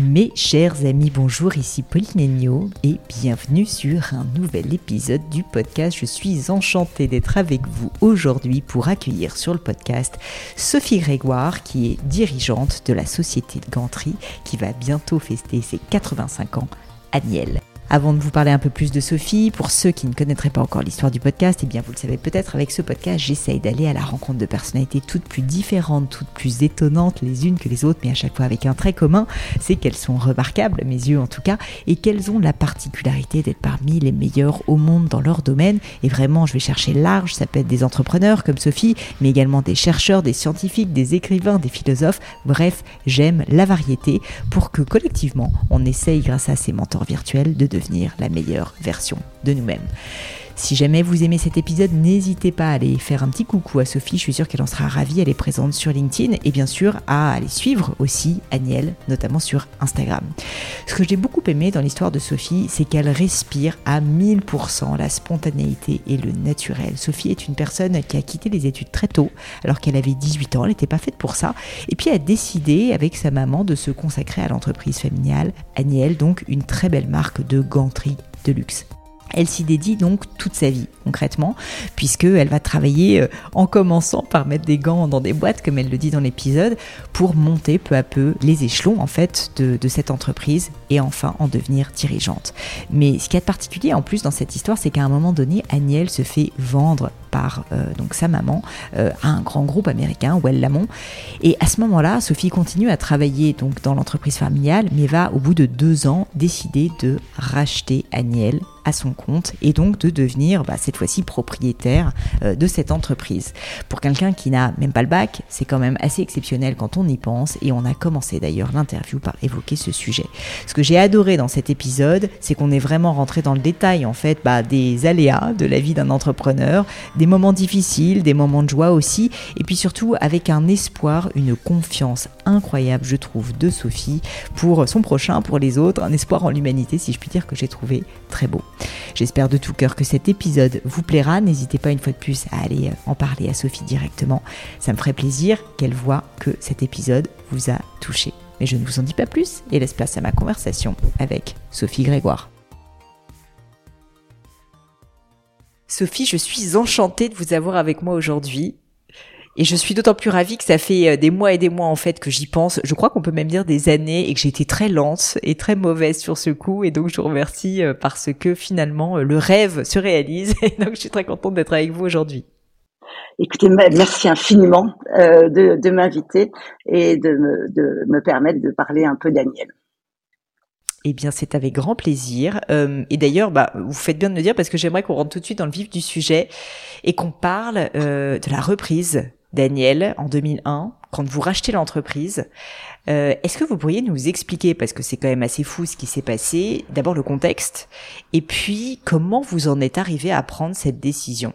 Mes chers amis, bonjour, ici Pauline et bienvenue sur un nouvel épisode du podcast. Je suis enchantée d'être avec vous aujourd'hui pour accueillir sur le podcast Sophie Grégoire qui est dirigeante de la société de Gantry qui va bientôt fester ses 85 ans à Niel. Avant de vous parler un peu plus de Sophie, pour ceux qui ne connaîtraient pas encore l'histoire du podcast, eh bien vous le savez peut-être, avec ce podcast, j'essaye d'aller à la rencontre de personnalités toutes plus différentes, toutes plus étonnantes les unes que les autres, mais à chaque fois avec un trait commun, c'est qu'elles sont remarquables, à mes yeux en tout cas, et qu'elles ont la particularité d'être parmi les meilleures au monde dans leur domaine. Et vraiment, je vais chercher large, ça peut être des entrepreneurs comme Sophie, mais également des chercheurs, des scientifiques, des écrivains, des philosophes. Bref, j'aime la variété pour que collectivement, on essaye grâce à ces mentors virtuels de devenir la meilleure version de nous-mêmes. Si jamais vous aimez cet épisode, n'hésitez pas à aller faire un petit coucou à Sophie, je suis sûre qu'elle en sera ravie, elle est présente sur LinkedIn et bien sûr à aller suivre aussi Aniel, notamment sur Instagram. Ce que j'ai beaucoup aimé dans l'histoire de Sophie, c'est qu'elle respire à 1000% la spontanéité et le naturel. Sophie est une personne qui a quitté les études très tôt, alors qu'elle avait 18 ans, elle n'était pas faite pour ça, et puis a décidé avec sa maman de se consacrer à l'entreprise familiale, Aniel, donc une très belle marque de ganterie de luxe. Elle s'y dédie donc toute sa vie, concrètement, puisqu'elle va travailler euh, en commençant par mettre des gants dans des boîtes, comme elle le dit dans l'épisode, pour monter peu à peu les échelons, en fait, de, de, cette entreprise et enfin en devenir dirigeante. Mais ce qui est particulier, en plus, dans cette histoire, c'est qu'à un moment donné, Agnelle se fait vendre par euh, donc sa maman euh, à un grand groupe américain, Well Lamont. Et à ce moment-là, Sophie continue à travailler donc dans l'entreprise familiale, mais va au bout de deux ans décider de racheter Agnelle à son compte et donc de devenir bah, cette fois-ci propriétaire euh, de cette entreprise. Pour quelqu'un qui n'a même pas le bac, c'est quand même assez exceptionnel quand on y pense et on a commencé d'ailleurs l'interview par évoquer ce sujet. Ce que j'ai adoré dans cet épisode, c'est qu'on est vraiment rentré dans le détail en fait bah, des aléas de la vie d'un entrepreneur, des moments difficiles, des moments de joie aussi, et puis surtout avec un espoir, une confiance incroyable, je trouve, de Sophie pour son prochain, pour les autres, un espoir en l'humanité, si je puis dire, que j'ai trouvé très beau. J'espère de tout cœur que cet épisode vous plaira. N'hésitez pas une fois de plus à aller en parler à Sophie directement. Ça me ferait plaisir qu'elle voit que cet épisode vous a touché. Mais je ne vous en dis pas plus et laisse place à ma conversation avec Sophie Grégoire. Sophie, je suis enchantée de vous avoir avec moi aujourd'hui. Et je suis d'autant plus ravie que ça fait euh, des mois et des mois en fait que j'y pense. Je crois qu'on peut même dire des années et que j'ai été très lente et très mauvaise sur ce coup. Et donc je vous remercie euh, parce que finalement euh, le rêve se réalise. Et donc je suis très contente d'être avec vous aujourd'hui. Écoutez, merci infiniment de, de m'inviter et de me, de me permettre de parler un peu Daniel. Eh bien, c'est avec grand plaisir. Euh, et d'ailleurs, bah, vous faites bien de me dire parce que j'aimerais qu'on rentre tout de suite dans le vif du sujet et qu'on parle euh, de la reprise Daniel en 2001 quand vous rachetez l'entreprise. Euh, Est-ce que vous pourriez nous expliquer, parce que c'est quand même assez fou ce qui s'est passé, d'abord le contexte et puis comment vous en êtes arrivé à prendre cette décision?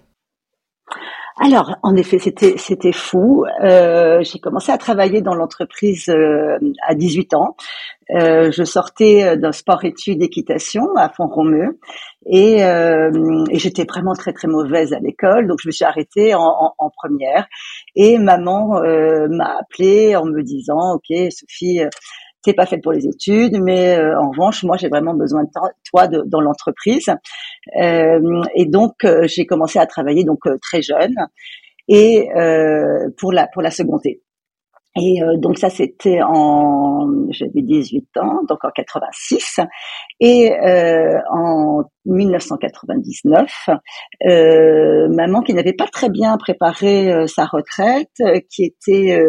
Alors, en effet, c'était fou. Euh, j'ai commencé à travailler dans l'entreprise euh, à 18 ans. Euh, je sortais d'un sport-études équitation à Font-Romeu et, euh, et j'étais vraiment très très mauvaise à l'école, donc je me suis arrêtée en, en, en première. Et maman euh, m'a appelée en me disant, ok, Sophie t'es pas faite pour les études, mais en revanche, moi, j'ai vraiment besoin de toi dans l'entreprise. et donc, j'ai commencé à travailler donc très jeune et pour la pour la seconder. Et euh, donc ça, c'était en, j'avais 18 ans, donc en 86. Et euh, en 1999, euh, maman qui n'avait pas très bien préparé euh, sa retraite, qui était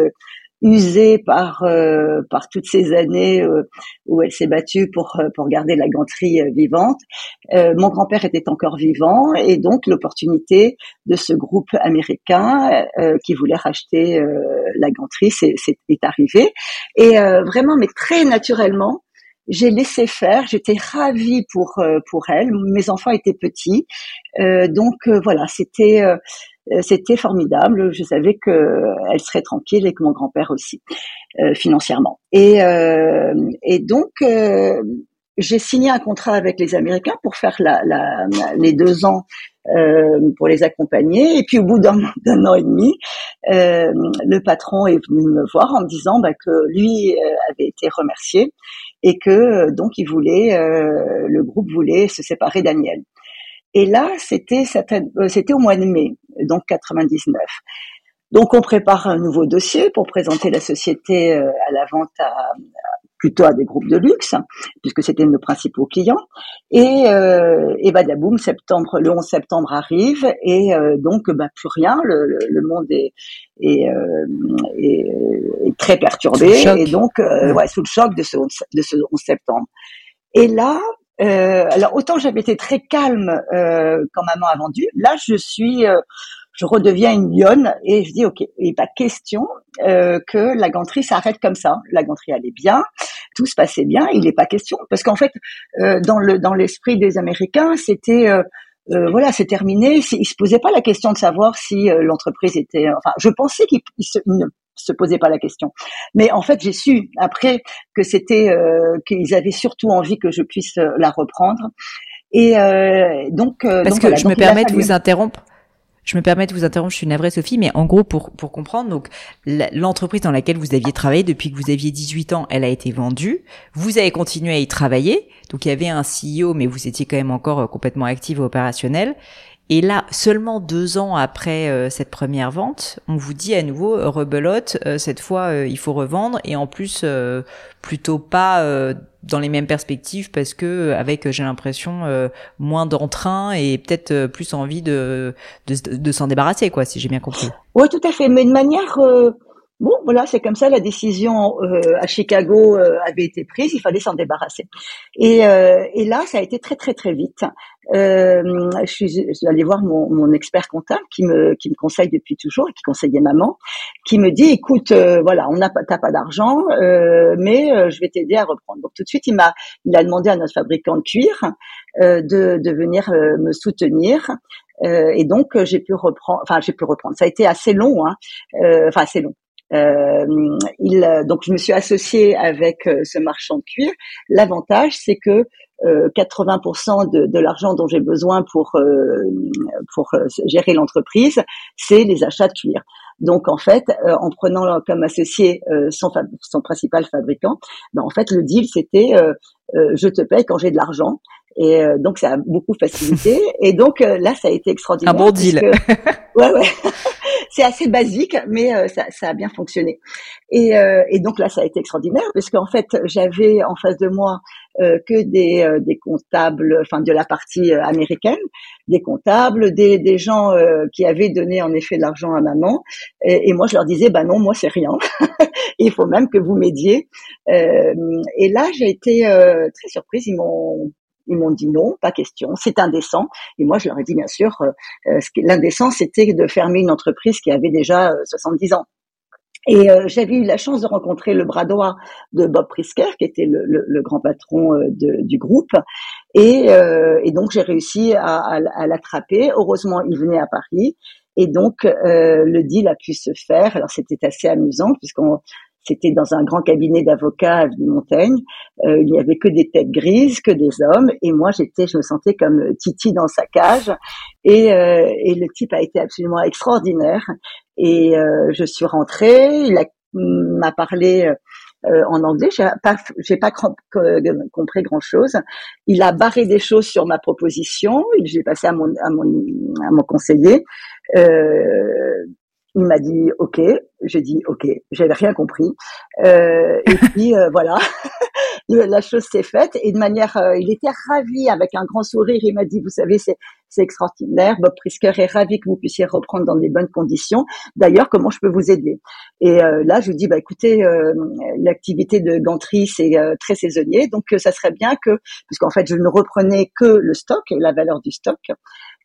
usée par euh, par toutes ces années euh, où elle s'est battue pour euh, pour garder la ganterie vivante. mon grand-père était encore vivant et donc l'opportunité de ce groupe américain qui voulait racheter la ganterie c'est est arrivée et vraiment mais très naturellement j'ai laissé faire, j'étais ravie pour pour elle. Mes enfants étaient petits, donc voilà, c'était euh, c'était formidable. Je savais qu'elle serait tranquille et que mon grand-père aussi, euh, financièrement. Et, euh, et donc, j'ai signé un contrat avec les Américains pour faire la, la, les deux ans euh, pour les accompagner. Et puis au bout d'un an et demi, euh, le patron est venu me voir en me disant bah, que lui avait été remercié et que donc il voulait, le groupe voulait se séparer d'Aniel. Et là, c'était c'était au mois de mai donc 99. Donc on prépare un nouveau dossier pour présenter la société euh, à la vente à, plutôt à des groupes de luxe, puisque c'était nos principaux clients. Et, euh, et badaboum, septembre, le 11 septembre arrive, et euh, donc bah, plus rien, le, le, monde est, est, euh, est, est, très perturbé, et donc ouais, sous le choc de ce, de ce 11 septembre. Et là, euh, alors autant j'avais été très calme euh, quand maman a vendu, là je suis, euh, je redeviens une lionne et je dis ok, il n'est pas question euh, que la ganterie s'arrête comme ça. La ganterie allait bien, tout se passait bien, il n'est pas question parce qu'en fait euh, dans le dans l'esprit des Américains c'était euh, voilà, c'est terminé. Il se posait pas la question de savoir si l'entreprise était. Enfin, je pensais qu'il ne se posait pas la question. Mais en fait, j'ai su après que c'était euh, qu'ils avaient surtout envie que je puisse la reprendre. Et euh, donc, parce que je me permets de vous interrompre. Je me permets de vous interrompre, je suis navrée Sophie, mais en gros pour pour comprendre, donc l'entreprise dans laquelle vous aviez travaillé depuis que vous aviez 18 ans, elle a été vendue. Vous avez continué à y travailler, donc il y avait un CEO, mais vous étiez quand même encore complètement active et opérationnel. Et là, seulement deux ans après euh, cette première vente, on vous dit à nouveau euh, rebelote, euh, cette fois il faut revendre et en plus plutôt pas dans les mêmes perspectives parce que avec j'ai l'impression moins d'entrain et peut-être plus envie de de, de s'en débarrasser quoi si j'ai bien compris. Oui tout à fait mais de manière Bon, voilà, c'est comme ça, la décision euh, à Chicago euh, avait été prise, il fallait s'en débarrasser. Et, euh, et, là, ça a été très très très vite. je, suis, je suis allée voir mon, mon, expert comptable qui me, qui me conseille depuis toujours qui conseillait maman, qui me dit, écoute, voilà, on n'a pas, t'as pas d'argent, mais je vais t'aider à reprendre. Donc tout de suite, il m'a, il a demandé à notre fabricant de cuir de, de venir me soutenir. et donc j'ai pu reprendre, enfin j'ai pu reprendre. Ça a été assez long, hein, enfin assez long. Euh, il, donc je me suis associée avec euh, ce marchand de cuir. L'avantage, c'est que 80% euh, de, de l'argent dont j'ai besoin pour pour gérer l'entreprise, c'est les achats de cuir. Donc en fait, en prenant comme associé son, son principal fabricant, ben, en fait le deal c'était je te paye quand j'ai de l'argent. Et donc ça a beaucoup facilité. Et donc là, ça a été extraordinaire. Un bon deal. ouais, ouais. c'est assez basique, mais euh, ça, ça, a bien fonctionné. Et, euh, et, donc là, ça a été extraordinaire parce qu'en fait, j'avais en face de moi euh, que des, des comptables, enfin de la partie américaine, des comptables, des, des gens qui avaient donné en effet de l'argent à maman. Et, et, moi, je leur disais, bah non, moi c'est rien. Il faut même que vous m'aidiez. et là, j'ai été très surprise. Ils m'ont ils m'ont dit non, pas question, c'est indécent. Et moi, je leur ai dit bien sûr, euh, euh l'indécent, c'était de fermer une entreprise qui avait déjà 70 euh, ans. Et euh, j'avais eu la chance de rencontrer le bras droit de Bob Prisker, qui était le, le, le grand patron de, du groupe. Et, et donc j'ai réussi à, à, à l'attraper. Heureusement, il venait à Paris. Et donc le deal a pu se faire. Alors c'était assez amusant puisqu'on c'était dans un grand cabinet d'avocats à Montaigne. Euh, il n'y avait que des têtes grises, que des hommes, et moi j'étais, je me sentais comme Titi dans sa cage. Et, euh, et le type a été absolument extraordinaire. Et euh, je suis rentrée, il m'a parlé en anglais. J'ai pas, j'ai pas compris grand chose. Il a barré des choses sur ma proposition. J'ai passé à mon, à mon, à mon conseiller. Euh, il m'a dit OK. J'ai dit OK. J'avais rien compris. Euh, et puis euh, voilà, la chose s'est faite. Et de manière, euh, il était ravi avec un grand sourire. Il m'a dit, vous savez, c'est extraordinaire. Bob Prisker est ravi que vous puissiez reprendre dans des bonnes conditions. D'ailleurs, comment je peux vous aider? Et euh, là, je lui dis, bah écoutez, l'activité de Gantry c'est très saisonnier, donc ça serait bien que, puisqu'en fait, je ne reprenais que le stock la valeur du stock,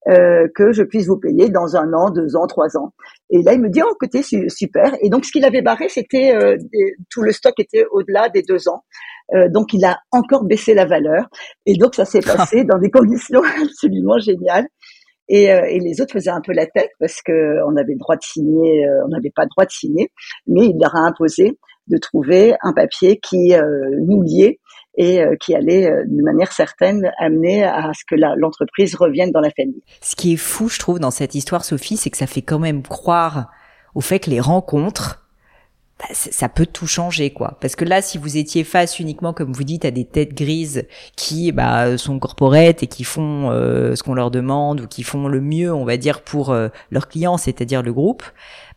euh, que je puisse vous payer dans un an, deux ans, trois ans. Et là, il me dit, oh, côté super. Et donc, ce qu'il avait barré, c'était euh, tout le stock était au-delà des deux ans. Euh, donc, il a encore baissé la valeur. Et donc, ça s'est passé dans des conditions absolument géniales. Et, et, les autres faisaient un peu la tête parce que on avait le droit de signer, on n'avait pas le droit de signer, mais il leur a imposé de trouver un papier qui nous liait et euh, qui allait euh, de manière certaine amener à ce que l'entreprise revienne dans la famille. Ce qui est fou, je trouve, dans cette histoire, Sophie, c'est que ça fait quand même croire au fait que les rencontres, bah, ça peut tout changer, quoi. Parce que là, si vous étiez face uniquement, comme vous dites, à des têtes grises qui bah, sont corporettes et qui font euh, ce qu'on leur demande ou qui font le mieux, on va dire, pour leurs clients, c'est-à-dire le groupe,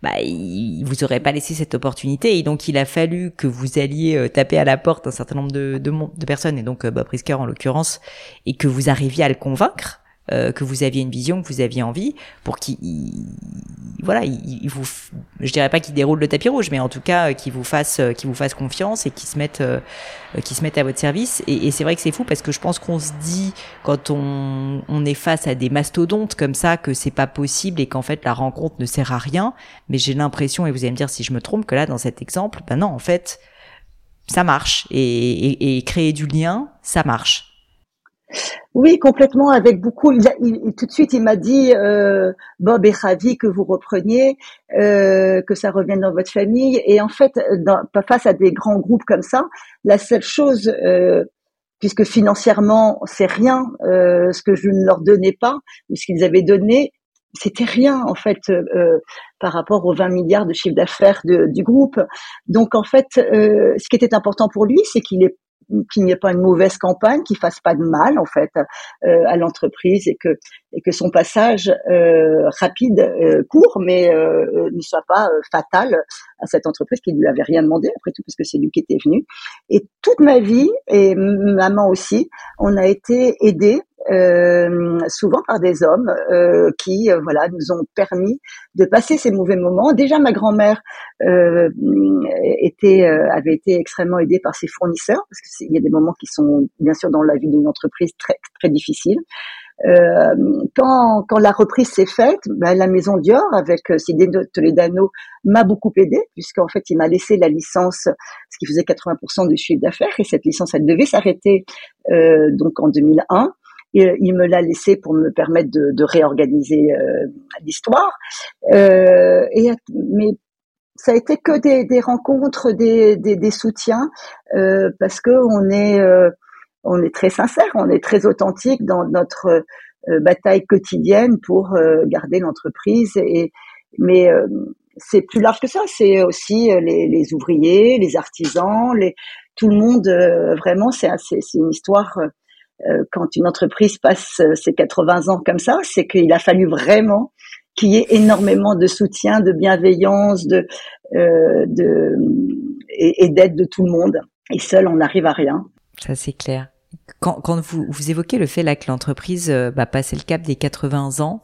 bah, il vous aurait pas laissé cette opportunité. Et donc, il a fallu que vous alliez euh, taper à la porte un certain nombre de, de, de personnes, et donc euh, Bob Prisker en l'occurrence, et que vous arriviez à le convaincre euh, que vous aviez une vision, que vous aviez envie, pour qu'il, voilà, il, vous, je dirais pas qu'il déroule le tapis rouge, mais en tout cas euh, qu'il vous fasse, euh, qu'il vous fasse confiance et qu'il se mette, qu'il se mette à votre service. Et, c'est vrai que c'est fou parce que je pense qu'on se dit quand on, est face à des mastodontes comme ça que c'est pas possible et qu'en fait la rencontre ne sert à rien. Mais j'ai l'impression, et vous allez me dire si je me trompe, que là dans cet exemple, ben non, en fait, ça marche et créer du lien, ça marche. Oui, complètement, avec beaucoup. Il, tout de suite, il m'a dit euh, Bob est ravi que vous repreniez, euh, que ça revienne dans votre famille. Et en fait, dans, face à des grands groupes comme ça, la seule chose, euh, puisque financièrement c'est rien, euh, ce que je ne leur donnais pas ou ce qu'ils avaient donné, c'était rien en fait euh, par rapport aux 20 milliards de chiffre d'affaires du groupe. Donc en fait, euh, ce qui était important pour lui, c'est qu'il ait qu'il n'y ait pas une mauvaise campagne, qu'il fasse pas de mal en fait euh, à l'entreprise et que et que son passage euh, rapide, euh, court, mais ne soit pas fatal à cette entreprise qui lui avait rien demandé après tout parce que c'est lui qui était venu. Et toute ma vie et maman aussi, on a été aidés euh, souvent par des hommes euh, qui euh, voilà nous ont permis de passer ces mauvais moments. Déjà ma grand-mère était avait été extrêmement aidée par ses fournisseurs parce qu'il y a des moments qui sont bien sûr dans la vie d'une entreprise très très difficiles. Euh, quand, quand la reprise s'est faite, ben, la maison Dior avec Sidney Toledano m'a beaucoup aidé puisqu'en fait il m'a laissé la licence, ce qui faisait 80% du chiffre d'affaires et cette licence elle devait s'arrêter euh, donc en 2001 il me l'a laissé pour me permettre de, de réorganiser euh, l'histoire. Euh, et mais ça a été que des, des rencontres, des, des, des soutiens, euh, parce que on est euh, on est très sincère, on est très authentique dans notre euh, bataille quotidienne pour garder l'entreprise. Et mais c'est plus large que ça. C'est aussi les, les, ouvriers, les artisans, les tout le monde. vraiment, c'est une histoire euh, quand une entreprise passe euh, ses 80 ans comme ça, c'est qu'il a fallu vraiment qu'il y ait énormément de soutien, de bienveillance, de, euh, et, d'aide de tout le monde. Et seul, on n'arrive à rien. Ça, c'est clair. Quand, vous, évoquez le fait là que l'entreprise euh, bah, passait le cap des 80 ans,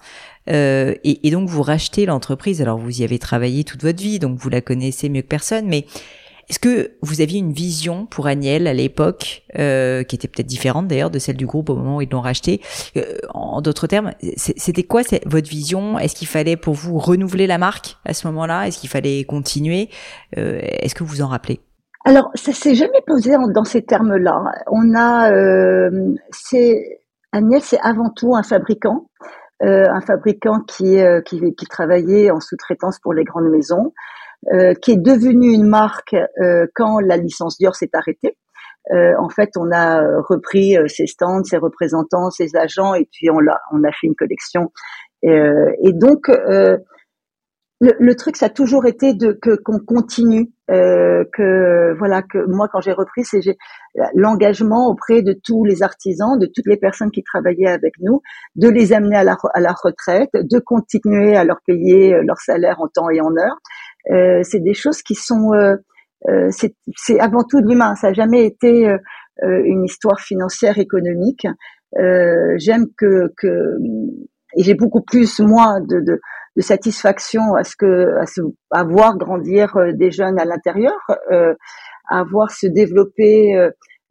euh, et, et, donc vous rachetez l'entreprise. Alors vous y avez travaillé toute votre vie, donc vous la connaissez mieux que personne. Mais est-ce que vous aviez une vision pour Agnel à l'époque, euh, qui était peut-être différente d'ailleurs de celle du groupe au moment où ils l'ont racheté? Euh, En d'autres termes, c'était quoi votre vision? Est-ce qu'il fallait pour vous renouveler la marque à ce moment-là? Est-ce qu'il fallait continuer? Euh, Est-ce que vous en rappelez? Alors, ça s'est jamais posé dans ces termes-là. On a, c'est Agnel, c'est avant tout un fabricant. un fabricant qui, qui, qui travaillait en sous-traitance pour les grandes maisons, euh, qui est devenue une marque euh, quand la licence Dior s'est arrêtée. Euh, en fait, on a repris ses stands, ses représentants, ses agents, et puis on a, on a fait une collection. et donc, le, truc, ça a toujours été de que qu'on continue, euh, que voilà que moi quand j'ai repris, c'est l'engagement auprès de tous les artisans, de toutes les personnes qui travaillaient avec nous, de les amener à la à la retraite, de continuer à leur payer euh, leur salaire en temps et en heure. Euh, c'est des choses qui sont euh, euh c'est avant tout l'humain. Ça n'a jamais été une histoire financière économique. J'aime que que et j'ai beaucoup plus moi de, de de satisfaction à ce que à, se, à voir grandir des jeunes à l'intérieur, euh, à voir se développer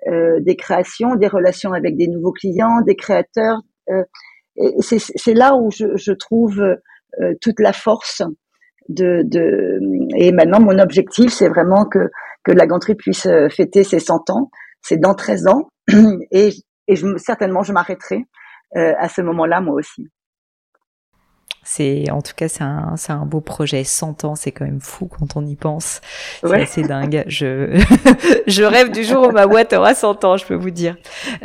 euh, des créations, des relations avec des nouveaux clients, des créateurs. Euh, c'est là où je, je trouve toute la force de, de, et maintenant mon objectif c'est vraiment que que la ganterie puisse fêter ses 100 ans. C'est dans 13 ans. Et, et certainement je m'arrêterai à ce moment-là moi aussi c'est, en tout cas, c'est un, c'est un beau projet. 100 ans, c'est quand même fou quand on y pense. C'est assez dingue. Je, je rêve du jour où ma boîte aura 100 ans, je peux vous dire.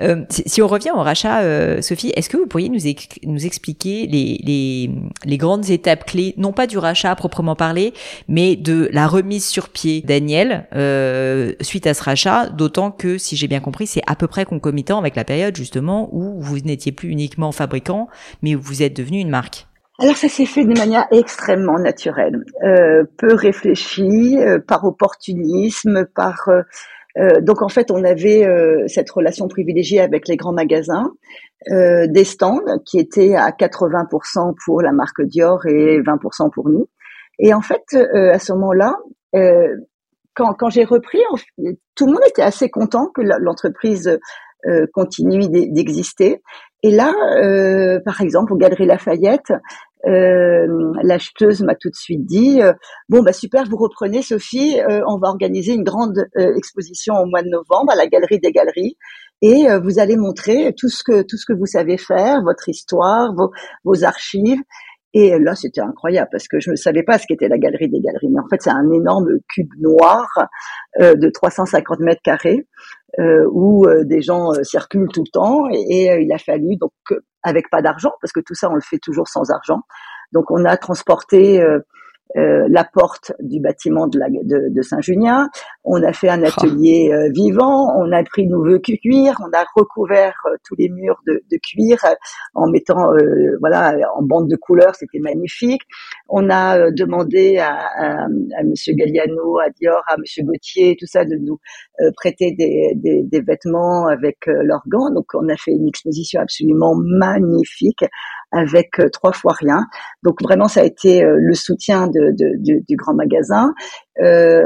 Euh, si, on revient au rachat, euh, Sophie, est-ce que vous pourriez nous, nous expliquer les, les, les grandes étapes clés, non pas du rachat proprement parlé, mais de la remise sur pied Daniel euh, suite à ce rachat, d'autant que, si j'ai bien compris, c'est à peu près concomitant avec la période justement où vous n'étiez plus uniquement fabricant, mais où vous êtes devenu une marque. Alors ça s'est fait de manière extrêmement naturelle, euh, peu réfléchie, euh, par opportunisme, par euh, donc en fait on avait cette relation privilégiée avec les grands magasins, des stands qui étaient à 80% pour la marque Dior et 20% pour nous. Et en fait à ce moment-là, quand, quand j'ai repris, tout le monde était assez content que l'entreprise continue d'exister. Et là, euh, par exemple, au Galerie Lafayette, euh, l'acheteuse m'a tout de suite dit euh, bon bah super vous reprenez Sophie euh, on va organiser une grande euh, exposition au mois de novembre à la galerie des galeries et vous allez montrer tout ce que tout ce que vous savez faire votre histoire vos, vos archives. Et là c'était incroyable parce que je ne savais pas ce qu'était la galerie des galeries mais en fait c'est un énorme cube noir de 350 mètres carrés. euh, où euh, des gens euh, circulent tout le temps et, il a fallu donc avec pas d'argent parce que tout ça on le fait toujours sans argent. Donc on a transporté euh, la porte du bâtiment de, la, de, de Saint-Junien. On a fait un ah. atelier euh, vivant. On a pris nouveau cuir. On a recouvert euh, tous les murs de, de cuir en mettant, voilà, en bande de couleurs. C'était magnifique. On a demandé à, à, à, Monsieur Galliano, à Dior, à Monsieur Gauthier, tout ça, de nous prêter des, des, des vêtements avec leurs gants. Donc, on a fait une exposition absolument magnifique avec euh, trois fois rien. Donc vraiment, ça a été euh, le soutien de, de, du, du, grand magasin. Euh,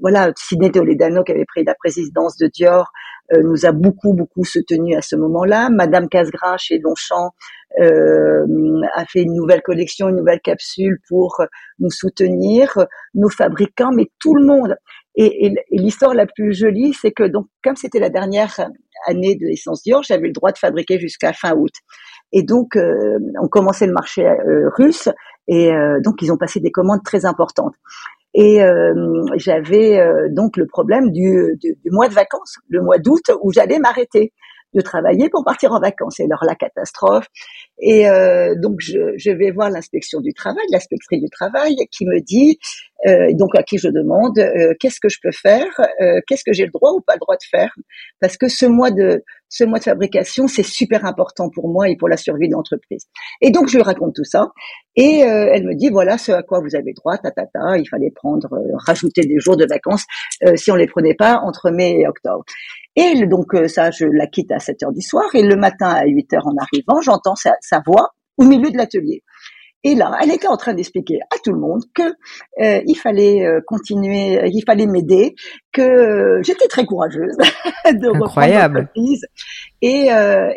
voilà, Sidney Toledano qui avait pris la présidence de Dior euh, nous a beaucoup beaucoup soutenu à ce moment-là. Madame Casgrain chez Longchamp euh, a fait une nouvelle collection, une nouvelle capsule pour nous soutenir, nos fabricants, mais tout le monde. Et, et, et l'histoire la plus jolie, c'est que donc comme c'était la dernière année de l'essence Dior, j'avais le droit de fabriquer jusqu'à fin août. Et donc, euh, on commençait le marché euh, russe, et euh, donc ils ont passé des commandes très importantes. Et j'avais donc le problème du, mois de vacances, le mois d'août, où j'allais m'arrêter de travailler pour partir en vacances. Et alors la catastrophe. Et euh, donc je, je, vais voir l'inspection du travail, l'inspectrice du travail, qui me dit, euh, donc à qui je demande, euh, qu'est-ce que je peux faire, euh, qu'est-ce que j'ai le droit ou pas le droit de faire, parce que ce mois de ce mois de fabrication c'est super important pour moi et pour la survie de l'entreprise. Et donc je lui raconte tout ça, et euh, elle me dit voilà ce à quoi vous avez droit, ta ta ta, il fallait prendre, euh, rajouter des jours de vacances si on les prenait pas entre mai et octobre. Et donc euh, ça, je la quitte à 7 heures du soir. Et le matin à 8 heures en arrivant, j'entends sa, sa, voix au milieu de l'atelier. Et là, elle était en train d'expliquer à tout le monde que euh, il fallait euh, continuer, il fallait m'aider, que j'étais très courageuse de Incroyable. l'entreprise. Et,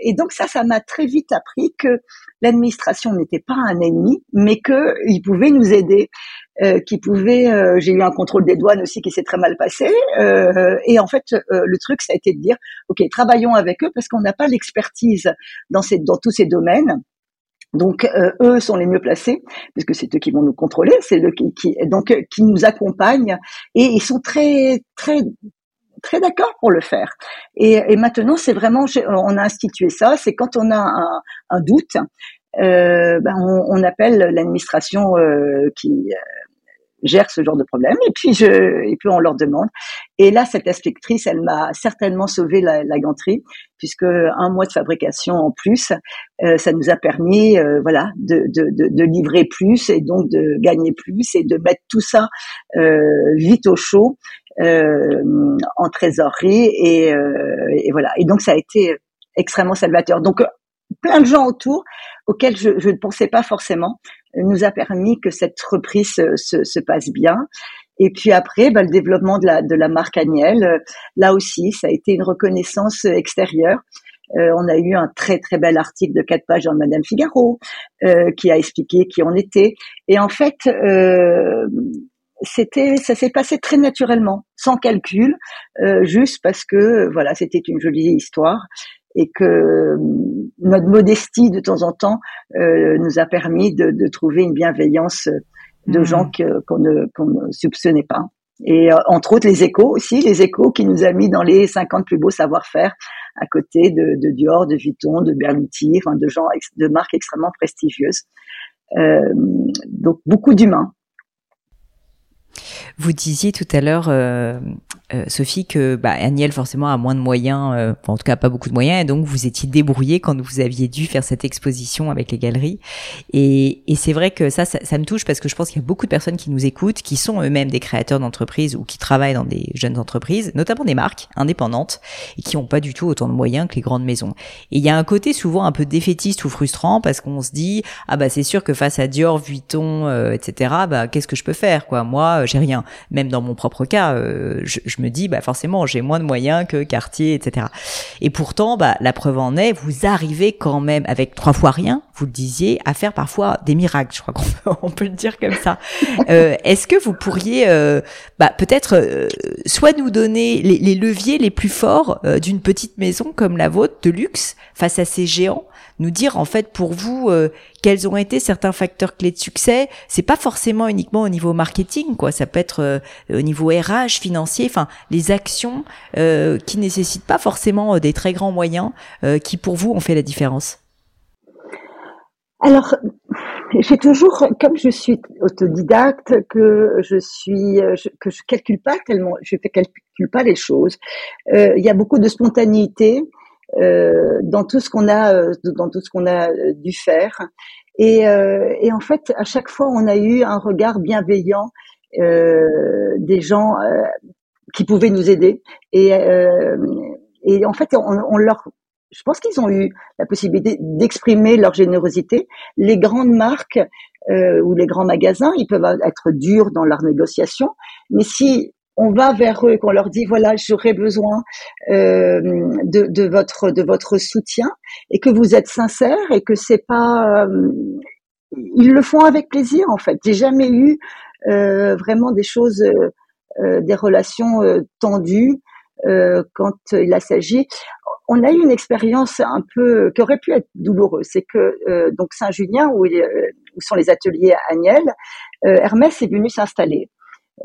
et donc ça, ça m'a très vite appris que l'administration n'était pas un ennemi, mais qu'il pouvait nous aider euh, qui pouvait. Euh, j'ai eu un contrôle des douanes aussi qui s'est très mal passé. Euh, et en fait, le truc, ça a été de dire, ok, travaillons avec eux parce qu'on n'a pas l'expertise dans, ces, dans tous ces domaines. Donc eux sont les mieux placés puisque c'est eux qui vont nous contrôler, c'est eux qui, qui, donc qui nous accompagnent et ils sont très très très d'accord pour le faire. Et, et maintenant c'est vraiment on a institué ça, c'est quand on a un, un doute, ben on, on, appelle l'administration qui gère ce genre de problème. Et puis je et puis on leur demande. Et là cette inspectrice elle m'a certainement sauvé la, la ganterie puisque un mois de fabrication en plus euh, ça nous a permis euh, voilà de, de, de, de, livrer plus et donc de gagner plus et de mettre tout ça euh, vite au chaud euh, en trésorerie et, euh, et voilà. Et donc ça a été extrêmement salvateur. Donc plein de gens autour auxquels je, je ne pensais pas forcément nous a permis que cette reprise se, se, passe bien. Et puis après, bah, le développement de la, de la marque Agnelle, euh, là aussi, ça a été une reconnaissance extérieure. Euh, on a eu un très très bel article de quatre pages dans Madame Figaro euh, qui a expliqué qui on était. Et en fait, euh, c'était, ça s'est passé très naturellement, sans calcul, euh, juste parce que voilà, c'était une jolie histoire et que euh, notre modestie de temps en temps euh, nous a permis de, de, trouver une bienveillance de mmh. gens qu'on ne, qu'on ne soupçonnait pas. Et euh, entre autres les échos aussi, les échos qui nous a mis dans les 50 plus beaux savoir-faire à côté de, de, Dior, de Vuitton, de Berluti, enfin de gens de marques extrêmement prestigieuses. Euh, donc beaucoup d'humains. Vous disiez tout à l'heure, euh, euh, Sophie, que bah, Agnel forcément a moins de moyens, euh, en tout cas pas beaucoup de moyens, et donc vous étiez débrouillé quand vous aviez dû faire cette exposition avec les galeries. Et, et c'est vrai que ça, ça, ça, me touche parce que je pense qu'il y a beaucoup de personnes qui nous écoutent, qui sont eux-mêmes des créateurs d'entreprises ou qui travaillent dans des jeunes entreprises, notamment des marques indépendantes, et qui n'ont pas du tout autant de moyens que les grandes maisons. Et il y a un côté souvent un peu défaitiste ou frustrant parce qu'on se dit ah bah c'est sûr que face à Dior, Vuitton, euh, etc. Bah qu'est-ce que je peux faire quoi? Moi j'ai rien. Même dans mon propre cas, je, je me dis, bah forcément, j'ai moins de moyens que Cartier, etc. Et pourtant, bah, la preuve en est, vous arrivez quand même, avec trois fois rien, vous le disiez, à faire parfois des miracles. Je crois qu'on peut, on peut le dire comme ça. Euh, Est-ce que vous pourriez, euh, bah, peut-être, euh, soit nous donner les, les, leviers les plus forts euh, d'une petite maison comme la vôtre de luxe face à ces géants, nous dire en fait pour vous euh, quels ont été certains facteurs clés de succès. C'est pas forcément uniquement au niveau marketing, quoi. Ça peut être euh, au niveau RH, financier, enfin les actions euh, qui nécessitent pas forcément des très grands moyens, qui pour vous ont fait la différence. Alors, j'ai toujours, comme je suis autodidacte, que je suis, que je calcule pas tellement, je ne calcule pas les choses. il y a beaucoup de spontanéité. Euh, dans tout ce qu'on a, euh, dans tout ce qu'on a euh, dû faire. Et, et, en fait, à chaque fois, on a eu un regard bienveillant des gens qui pouvaient nous aider. Et, et en fait, on, leur je pense qu'ils ont eu la possibilité d'exprimer leur générosité. Les grandes marques euh, ou les grands magasins, ils peuvent être durs dans leur négociation, mais si on va vers eux, qu'on leur dit voilà, j'aurais besoin euh, de, de, votre de votre soutien et que vous êtes sincère et que c'est pas euh, ils le font avec plaisir en fait. J'ai jamais eu euh, vraiment des choses, euh, des relations tendues quand il a s'agit. On a eu une expérience un peu qui aurait pu être douloureuse, c'est que donc Saint-Julien où, où, sont les ateliers Agnel, Hermès est venu s'installer.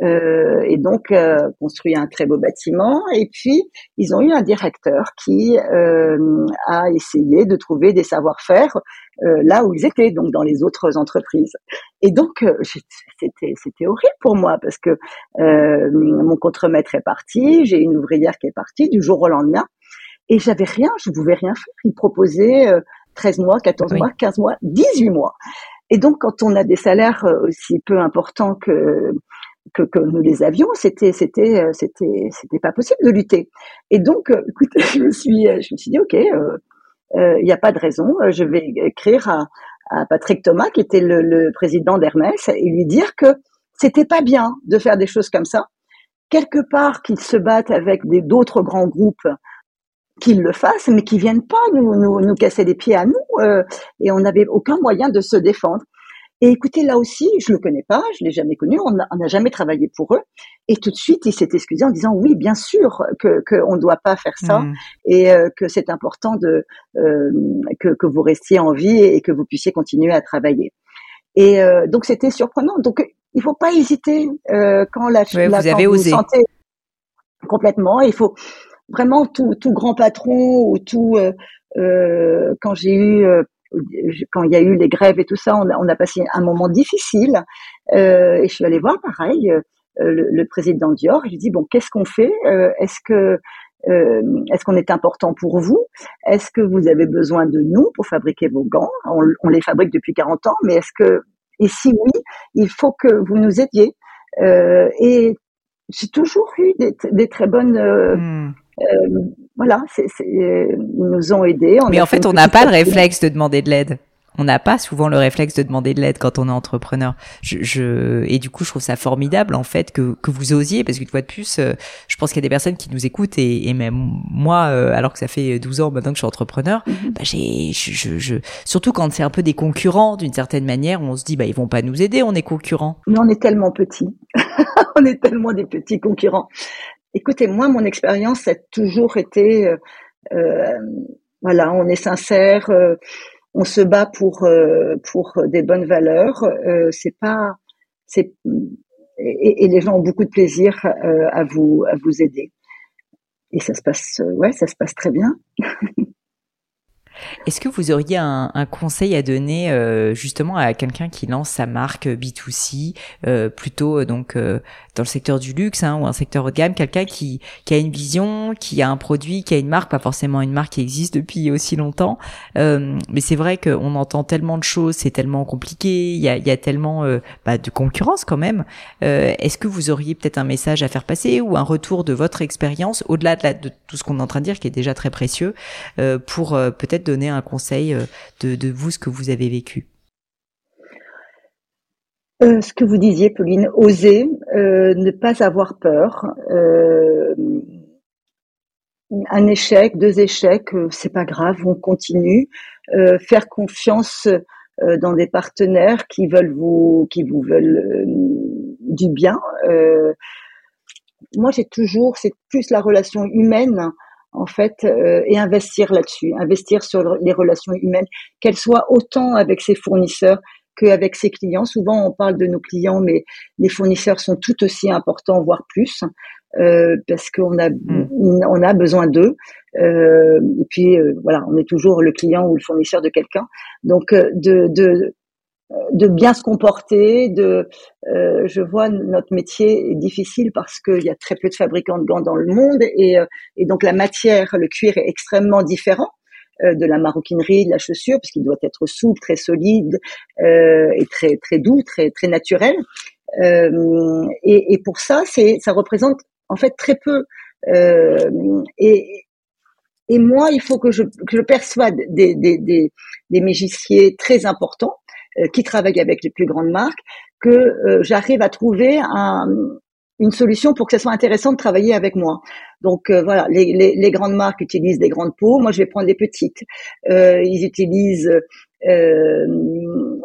Euh, et donc euh, construit un très beau bâtiment. Et puis ils ont eu un directeur qui euh, a essayé de trouver des savoir-faire euh, là où ils étaient, donc dans les autres entreprises. Et donc euh, c'était c'était horrible pour moi parce que mon contremaître est parti, j'ai une ouvrière qui est partie du jour au lendemain et j'avais rien, je pouvais rien faire. Il proposait 13 mois, 14 mois, 15 mois, 18 mois. Et donc, quand on a des salaires aussi peu importants que que, que nous les avions, c'était c'était euh, c'était c'était pas possible de lutter. Et donc, euh, écoutez, je me suis je me suis dit ok, il euh, n'y a pas de raison, je vais écrire à, à Patrick Thomas qui était le, le président d'Hermès et lui dire que c'était pas bien de faire des choses comme ça. Quelque part qu'ils se battent avec d'autres grands groupes qu'ils le fassent, mais qu'ils viennent pas nous, nous, nous casser les pieds à nous, euh, et on n'avait aucun moyen de se défendre. Et écoutez, là aussi, je le connais pas, je l'ai jamais connu, on n'a jamais travaillé pour eux. Et tout de suite, il s'est excusé en disant oui, bien sûr que qu'on ne doit pas faire ça mmh. et euh, que c'est important de euh, que, que vous restiez en vie et que vous puissiez continuer à travailler. Et euh, donc c'était surprenant. Donc il faut pas hésiter euh, quand la, ouais, vous avez osé. sentez complètement. Il faut vraiment tout, tout grand patron ou tout euh, quand j'ai eu quand il y a eu les grèves et tout ça, on a, passé un moment difficile. Euh, et je suis allée voir, pareil, euh, le, président Dior. Je lui dis bon, qu'est-ce qu'on fait euh, Est-ce que est-ce qu'on est important pour vous? Est-ce que vous avez besoin de nous pour fabriquer vos gants? On, les fabrique depuis 40 ans, mais est-ce que et si oui, il faut que vous nous aidiez. et j'ai toujours eu des, des très bonnes Euh, voilà, c'est, ils nous ont aidés. Mais en fait, on n'a pas le réflexe de demander de l'aide. On n'a pas souvent le réflexe de demander de l'aide quand on est entrepreneur. Je, je, et du coup, je trouve ça formidable en fait que, que vous osiez, parce qu'une fois de plus, euh, je pense qu'il y a des personnes qui nous écoutent et, et même moi, euh, alors que ça fait 12 ans maintenant que je suis entrepreneur, mm-hmm. bah, j'ai, je, je, surtout quand c'est un peu des concurrents d'une certaine manière, on se dit bah ils vont pas nous aider, on est concurrents. Mais on est tellement petits, on est tellement des petits concurrents. Écoutez, moi, mon expérience a toujours été, euh, euh, voilà, on est sincère, euh, on se bat pour pour des bonnes valeurs. c'est pas, c'est et, les gens ont beaucoup de plaisir à vous à vous aider. Et ça se passe, ouais, ça se passe très bien. Est-ce que vous auriez un, conseil à donner justement à quelqu'un qui lance sa marque B2C, euh, plutôt donc dans le secteur du luxe hein, ou un secteur haut de gamme, quelqu'un qui, qui a une vision, qui a un produit, qui a une marque, pas forcément une marque qui existe depuis aussi longtemps, mais c'est vrai qu'on entend tellement de choses, c'est tellement compliqué, il y a, y a tellement bah, de concurrence quand même. Est-ce que vous auriez peut-être un message à faire passer ou un retour de votre expérience au-delà de, de, tout ce qu'on est en train de dire, qui est déjà très précieux, pour peut-être donner un conseil euh, de, vous, ce que vous avez vécu? Euh, ce que vous disiez, Pauline, oser, euh, ne pas avoir peur. un échec, deux échecs, c'est pas grave, on continue. faire confiance dans des partenaires qui veulent vous, qui vous veulent du bien. moi, j'ai toujours, c'est plus la relation humaine en fait, euh, et investir là-dessus, investir sur les relations humaines, qu'elles soient autant avec ses fournisseurs qu'avec ses clients. Souvent, on parle de nos clients, mais les fournisseurs sont tout aussi importants, voire plus, euh, parce qu'on a hmm. on a besoin d'eux. Euh, et puis voilà, on est toujours le client ou le fournisseur de quelqu'un. Donc de, de de bien se comporter, de euh, je vois notre métier est difficile parce qu'il y a très peu de fabricants de gants dans le monde et, euh, et donc la matière, le cuir est extrêmement différent euh, de la maroquinerie, de la chaussure, puisqu'il doit être souple, très solide et très très doux, très très naturel. Et, et, pour ça, c'est ça représente en fait très peu. et, et moi, il faut que je, que je persuade des, des, des, des très importants euh, qui travaille avec les plus grandes marques, que euh, j'arrive à trouver un, une solution pour que ça soit intéressant de travailler avec moi. Donc euh, voilà, les, les, les, grandes marques utilisent des grandes peaux, moi je vais prendre des petites. Euh, ils utilisent euh,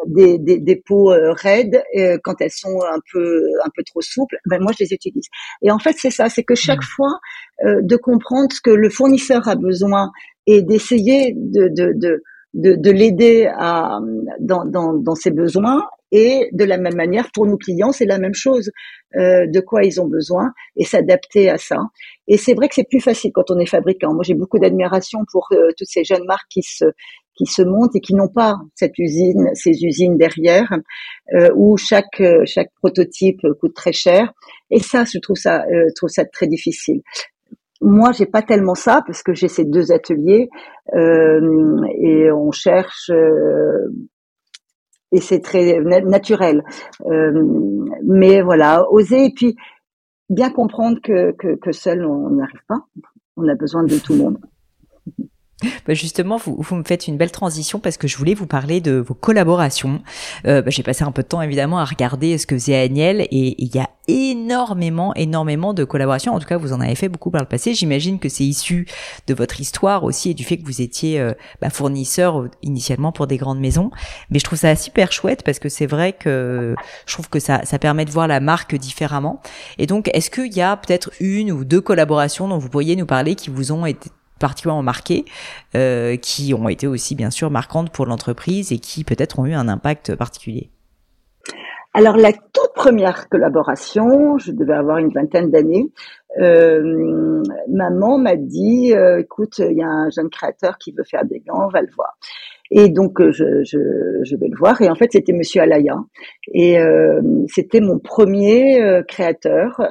des, des, des, peaux raides quand elles sont un peu un peu trop souples. Ben moi je les utilise. Et en fait c'est ça, c'est que chaque mmh. fois de comprendre ce que le fournisseur a besoin et d'essayer de, de, de de, de l'aider à dans, dans, dans, ses besoins et de la même manière pour nos clients c'est la même chose euh, de quoi ils ont besoin et s'adapter à ça. Et c'est vrai que c'est plus facile quand on est fabricant. Moi j'ai beaucoup d'admiration pour euh, toutes ces jeunes marques qui se qui se montent et qui n'ont pas cette usine ces usines derrière euh, où chaque euh, chaque prototype coûte très cher. Et ça je trouve ça euh, trouve ça très difficile moi, j'ai pas tellement ça parce que j'ai ces deux ateliers euh, et on cherche euh, et c'est très naturel. Euh, mais voilà, oser et puis bien comprendre que, que, que seul on n'y arrive pas. On a besoin de tout le monde. Bah justement, vous, vous me faites une belle transition parce que je voulais vous parler de vos collaborations. Euh, bah J'ai passé un peu de temps évidemment à regarder ce que faisait Agnel et il y a énormément, énormément de collaborations. En tout cas, vous en avez fait beaucoup par le passé. J'imagine que c'est issu de votre histoire aussi et du fait que vous étiez euh, bah, fournisseur initialement pour des grandes maisons. Mais je trouve ça super chouette parce que c'est vrai que je trouve que ça, ça permet de voir la marque différemment. Et donc, est-ce qu'il y a peut-être une ou deux collaborations dont vous pourriez nous parler qui vous ont été particulièrement marquées, euh, qui ont été aussi bien sûr marquantes pour l'entreprise et qui peut-être ont eu un impact particulier. Alors la toute première collaboration, je devais avoir une vingtaine d'années, euh, maman m'a dit, euh, écoute, il y a un jeune créateur qui veut faire des gants, on va le voir. Et donc je, vais le voir. Et en fait c'était Monsieur Alaya. Et c'était mon premier créateur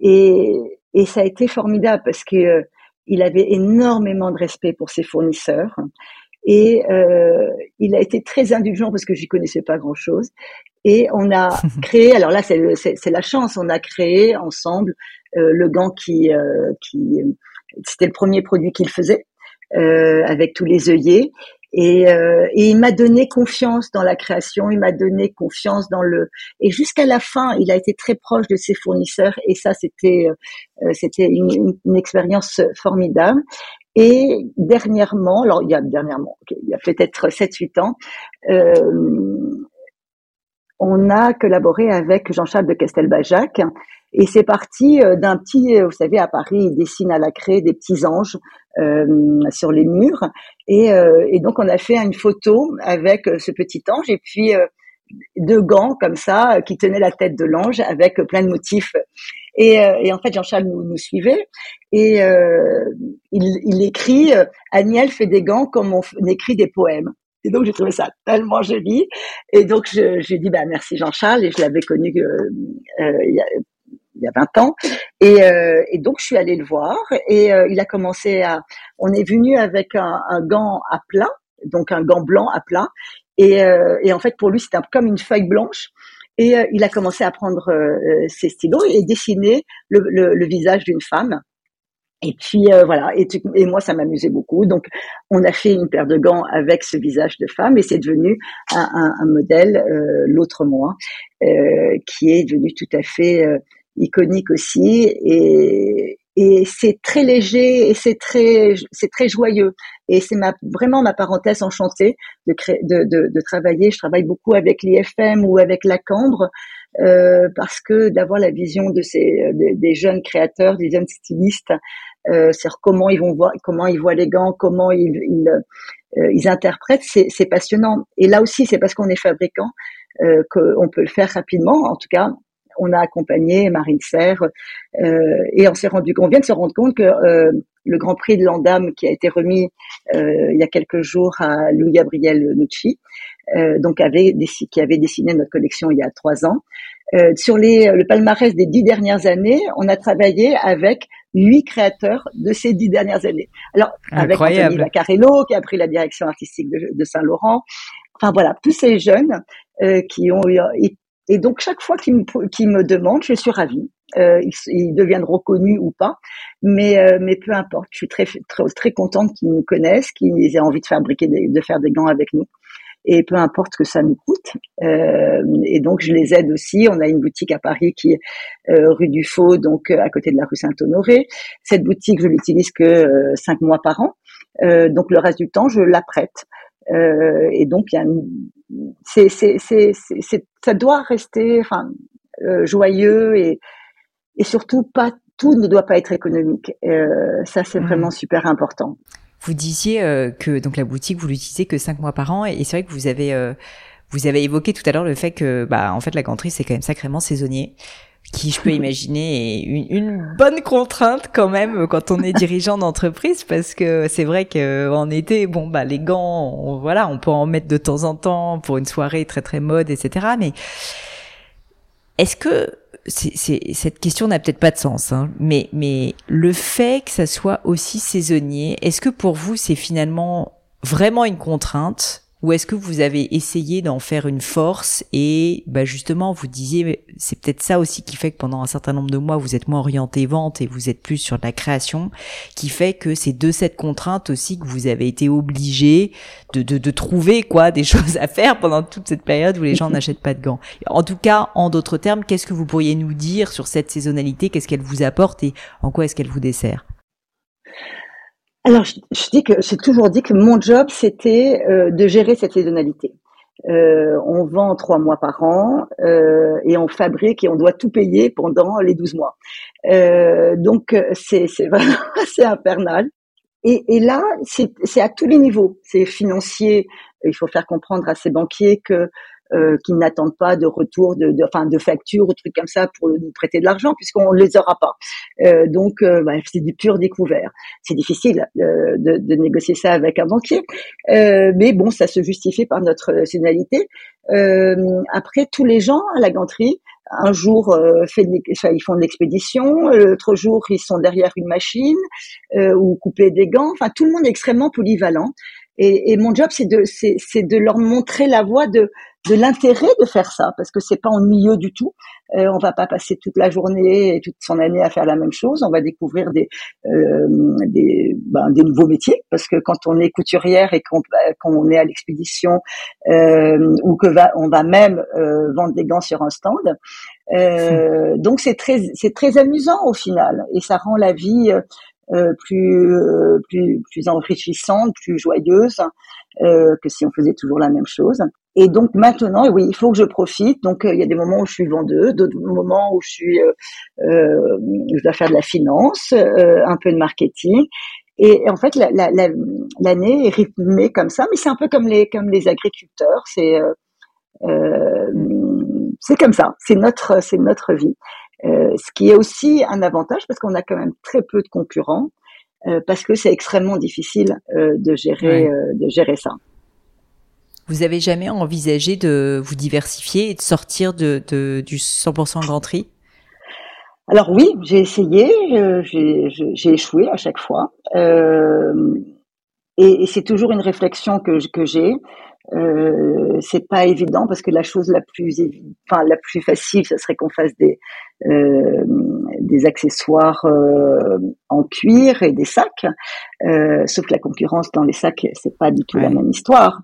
et ça a été formidable parce que il avait énormément de respect pour ses fournisseurs et euh, il a été très indulgent parce que j'y connaissais pas grand chose. Et on a créé, alors là c'est la chance, on a créé ensemble euh, le gant qui, euh, qui c'était le premier produit qu'il faisait euh, avec tous les œillets. Et, euh, il m'a donné confiance dans la création, il m'a donné confiance dans le et jusqu'à la fin, il a été très proche de ses fournisseurs et ça c'était euh, c'était une, une, expérience formidable. Et dernièrement, alors il y a dernièrement, il y a peut-être 7-8 ans, euh, on a collaboré avec Jean-Charles de Castelbajac et c'est parti euh, d'un petit, vous savez, à Paris, il dessine à la craie des petits anges euh, sur les murs. Et, euh, et, donc on a fait une photo avec ce petit ange et puis deux gants comme ça qui tenaient la tête de l'ange avec plein de motifs. Et, et en fait, Jean-Charles nous, nous, suivait et il, il, écrit Agnel fait des gants comme on, écrit des poèmes. Et donc j'ai trouvé ça tellement joli. Et donc je, j'ai dit bah merci Jean-Charles et je l'avais connu euh, a il y a 20 ans. Et, euh, et, donc, je suis allée le voir et euh, il a commencé à... On est venu avec un, un, gant à plat, donc un gant blanc à plat. Et, euh, et en fait, pour lui, c'était comme une feuille blanche. Et il a commencé à prendre ses stylos et dessiner le, le, le visage d'une femme. Et puis voilà, et, et, moi ça m'amusait beaucoup. Donc on a fait une paire de gants avec ce visage de femme et c'est devenu un, un, un modèle l'autre mois euh, qui est devenu tout à fait iconique aussi. Et, et c'est très léger et c'est très c'est très joyeux. Et c'est ma vraiment ma parenthèse enchantée de, créer, de, de, de travailler. Je travaille beaucoup avec l'IFM ou avec la Cambre euh, parce que d'avoir la vision de ces des jeunes créateurs des jeunes stylistes euh, c'est comment ils vont voir comment ils voient les gants comment ils ils, euh, ils interprètent c'est passionnant. Et là aussi c'est parce qu'on est fabricant euh, qu'on peut le faire rapidement en tout cas on a accompagné Marine Serre euh, et on s'est rendu, on vient de se rendre compte que euh, le Grand Prix de l'Andam qui a été remis euh, il y a quelques jours à Louis Gabriel Nucci, donc avait, qui avait dessiné notre collection il y a trois ans. sur les, le palmarès des dix dernières années, on a travaillé avec huit créateurs de ces dix dernières années. Alors, avec Anthony Lacarello, qui a pris la direction artistique de, de Saint-Laurent. Enfin voilà, tous ces jeunes qui ont et donc chaque fois qu'ils me, qu me demandent, je suis ravie. Euh, ils, ils, deviendront connus ou pas, mais euh, mais peu importe. Je suis très très, très contente qu'ils nous connaissent, qu'ils aient envie de fabriquer, des, de faire des gants avec nous. Et peu importe que ça nous coûte. Euh, et donc je les aide aussi. On a une boutique à Paris qui est euh, rue du Faux, donc euh, à côté de la rue Saint-Honoré. Cette boutique, je l'utilise que euh, cinq mois par an. donc le reste du temps, je la prête. Euh, et donc, il y a c'est, c'est, c'est, c'est, ça doit rester, enfin, euh, joyeux et, et surtout pas tout ne doit pas être économique. Euh, ça, c'est mmh. vraiment super important. Vous disiez euh, que donc la boutique vous l'utilisez que cinq mois par an et c'est vrai que vous avez vous avez évoqué tout à l'heure le fait que bah en fait la ganterie c'est quand même sacrément saisonnier qui je peux imaginer est une, une, bonne contrainte quand même quand on est dirigeant d'entreprise parce que c'est vrai que en été bon bah les gants on, voilà on peut en mettre de temps en temps pour une soirée très très mode etc mais est-ce que c'est, cette question n'a peut-être pas de sens, hein, mais, mais le fait que ça soit aussi saisonnier, est-ce que pour vous c'est finalement vraiment une contrainte ou est-ce que vous avez essayé d'en faire une force et bah justement vous disiez c'est peut-être ça aussi qui fait que pendant un certain nombre de mois vous êtes moins orienté vente et vous êtes plus sur de la création qui fait que c'est de cette contrainte aussi que vous avez été obligé de, de, de trouver quoi des choses à faire pendant toute cette période où les gens n'achètent pas de gants. En tout cas, en d'autres termes, qu'est-ce que vous pourriez nous dire sur cette saisonnalité? Qu'est-ce qu'elle vous apporte et en quoi est-ce qu'elle vous dessert? Alors, je, dis que j'ai toujours dit que mon job c'était euh, de gérer cette saisonnalité. Euh, on vend trois mois par an euh, et on fabrique et on doit tout payer pendant les 12 mois. Euh, donc c'est vraiment assez infernal. Et, et là, c'est à tous les niveaux. C'est financier. Il faut faire comprendre à ces banquiers que euh, qui n'attendent pas de retour de, de, enfin, de facture ou trucs comme ça pour nous prêter de l'argent puisqu'on ne les aura pas. Euh, donc, euh, bah, c'est du pur découvert. C'est difficile euh, de, de, négocier ça avec un banquier, mais bon, ça se justifie par notre nationalité. après, tous les gens à la ganterie un jour euh, fait ils font de l'expédition, l'autre jour ils sont derrière une machine euh, ou couper des gants. Enfin, tout le monde est extrêmement polyvalent. Et, et mon job, c'est de, c'est, de leur montrer la voie de, de l'intérêt de faire ça, parce que c'est pas ennuyeux du tout. Euh, on va pas passer toute la journée et toute son année à faire la même chose. On va découvrir des euh, des, ben, des nouveaux métiers, parce que quand on est couturière et qu'on qu'on est à l'expédition euh, ou que va on va même euh, vendre des gants sur un stand. Euh, donc c'est très c'est très amusant au final et ça rend la vie euh, plus, euh, plus, plus enrichissante, plus joyeuse euh, que si on faisait toujours la même chose. Et donc maintenant, oui, il faut que je profite. Donc il y a des moments où je suis vendeuse, d'autres moments où je suis, je dois faire de la finance, un peu de marketing. Et, en fait, l'année la, la, est rythmée comme ça, mais c'est un peu comme les comme les agriculteurs. C'est euh, c'est comme ça. C'est notre c'est notre vie. Euh, ce qui est aussi un avantage parce qu'on a quand même très peu de concurrents, euh, parce que c'est extrêmement difficile euh, de gérer de gérer ça. Vous avez jamais envisagé de vous diversifier et de sortir de, de du 100% grand tri Alors oui, j'ai essayé, j'ai échoué à chaque fois. Euh, et, et c'est toujours une réflexion que, que j'ai. Euh, c'est pas évident parce que la chose la plus, enfin la plus facile, ce serait qu'on fasse des euh, des accessoires euh, en cuir et des sacs. Euh, sauf que la concurrence dans les sacs, c'est pas du tout la même histoire.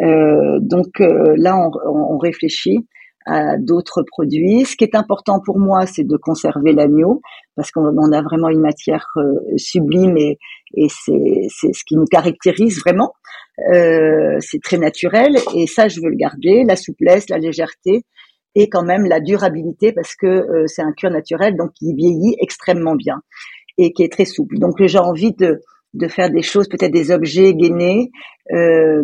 Euh, donc là, on, on réfléchit à d'autres produits. Ce qui est important pour moi, c'est de conserver l'agneau parce qu'on a vraiment une matière euh, sublime et, et c'est, ce qui nous caractérise vraiment. Euh, c'est très naturel et ça, je veux le garder. La souplesse, la légèreté et quand même la durabilité parce que euh, c'est un cuir naturel donc qui vieillit extrêmement bien et qui est très souple. Donc j'ai envie de de faire des choses, peut-être des objets gainés. Euh,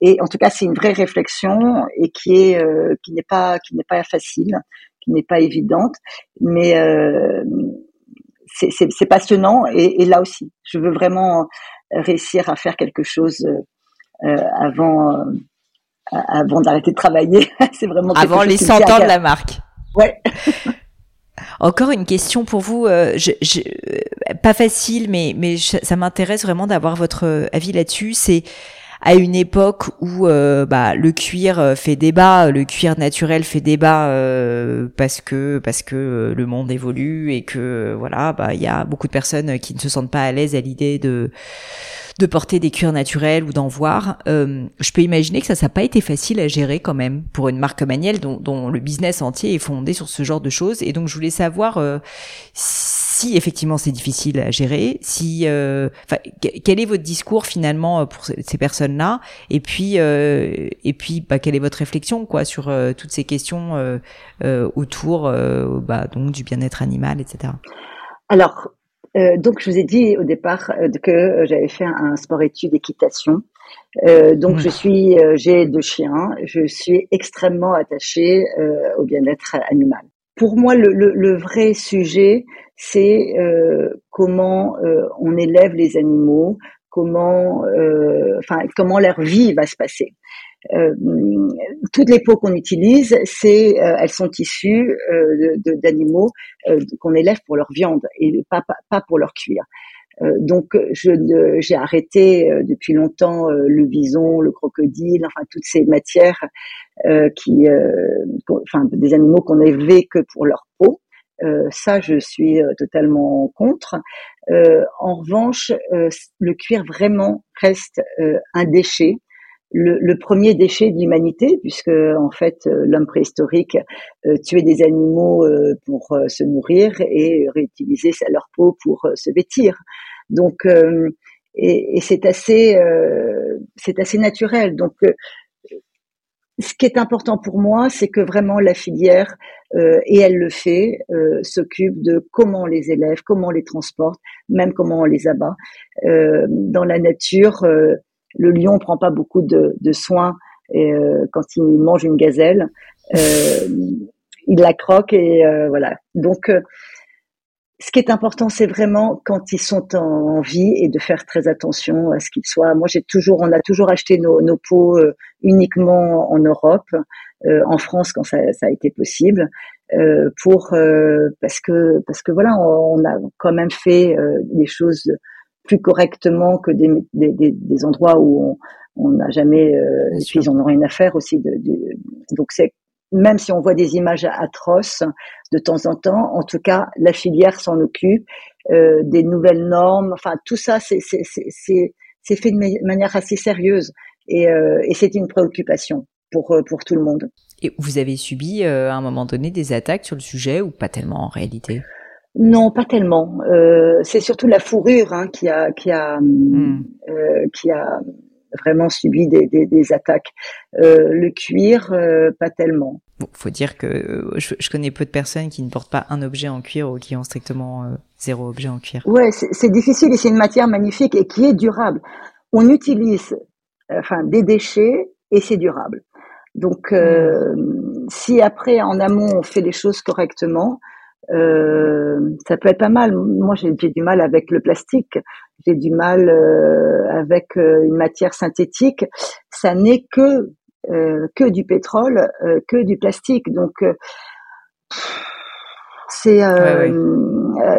et en tout cas, c'est une vraie réflexion et qui est euh, qui n'est pas qui n'est pas facile, qui n'est pas évidente, mais euh, c'est passionnant. Et, et, là aussi, je veux vraiment réussir à faire quelque chose euh, avant euh, avant d'arrêter de travailler. c'est vraiment avant les 100 ans de la marque. Ouais. Encore une question pour vous, euh, je, pas facile, mais, mais ça m'intéresse vraiment d'avoir votre avis là-dessus. C'est à une époque où euh, bah, le cuir euh, fait débat, le cuir naturel fait débat euh, parce que parce que le monde évolue et que voilà, bah il y a beaucoup de personnes qui ne se sentent pas à l'aise à l'idée de de porter des cuirs naturels ou d'en voir. je peux imaginer que ça, ça n'a pas été facile à gérer quand même pour une marque comme dont, dont, le business entier est fondé sur ce genre de choses. Et donc je voulais savoir si effectivement c'est difficile à gérer, si, euh, quel est votre discours finalement euh, pour ces personnes-là, et puis, euh, et puis, bah, quelle est votre réflexion quoi sur euh, toutes ces questions euh, autour, bah, donc du bien-être animal, etc. Alors, donc je vous ai dit au départ que j'avais fait un sport-études équitation. donc je suis, j'ai deux chiens, je suis extrêmement attachée au bien-être animal pour moi, le, le, le, vrai sujet, c'est euh, comment euh, on élève les animaux, comment, euh, enfin, comment leur vie va se passer. Euh, toutes les peaux qu'on utilise, c'est, euh, elles sont issues d'animaux qu'on élève pour leur viande et pas, pas, pas pour leur cuir. donc, j'ai arrêté depuis longtemps le bison, le crocodile, enfin toutes ces matières qui, enfin des animaux qu'on élevait que pour leur peau. Euh, ça, je suis euh, totalement contre. Euh, en revanche, le cuir vraiment reste un déchet. Le, le, premier déchet de l'humanité, puisque en fait l'homme préhistorique tuait des animaux pour se nourrir et réutilisait leur peau pour se vêtir. Donc, et, et c'est assez, c'est assez naturel. Donc, ce qui est important pour moi, c'est que vraiment la filière, euh, et elle le fait, euh, s'occupe de comment on les élève, comment on les transporte, même comment on les abat. Euh, dans la nature, le lion prend pas beaucoup de, de soins Et quand il mange une gazelle, il la croque et voilà. Donc ce qui est important, c'est vraiment quand ils sont en, vie et de faire très attention à ce qu'ils soient. Moi, j'ai toujours, on a toujours acheté nos, nos pots euh, uniquement en Europe, euh, en France quand ça, ça, a été possible, euh, pour euh, parce que parce que voilà, on, a quand même fait les choses plus correctement que des, des, des, des endroits où on n'a jamais, euh, puis on aura une affaire aussi. De, de donc c'est même si on voit des images atroces de temps en temps, en tout cas, la filière s'en occupe, euh, des nouvelles normes, enfin tout ça, c'est fait de manière assez sérieuse et, euh, et c'est une préoccupation pour, euh, pour tout le monde. Et vous avez subi euh, à un moment donné des attaques sur le sujet ou pas tellement en réalité? Non, pas tellement. Euh, c'est surtout la fourrure hein, qui a qui a hmm. euh, qui a vraiment subi des, des, des attaques. Euh, le cuir, euh, pas tellement. Bon, faut dire que euh, je, je, connais peu de personnes qui ne portent pas un objet en cuir ou qui ont strictement euh, zéro objet en cuir. Ouais, c'est difficile et c'est une matière magnifique et qui est durable. On utilise enfin des déchets et c'est durable. Donc, euh, mmh. si après en amont on fait les choses correctement, euh, ça peut être pas mal. Moi, j'ai du mal avec le plastique. J'ai du mal euh, avec euh, une matière synthétique. Ça n'est que euh, que du pétrole, que du plastique. Donc, c'est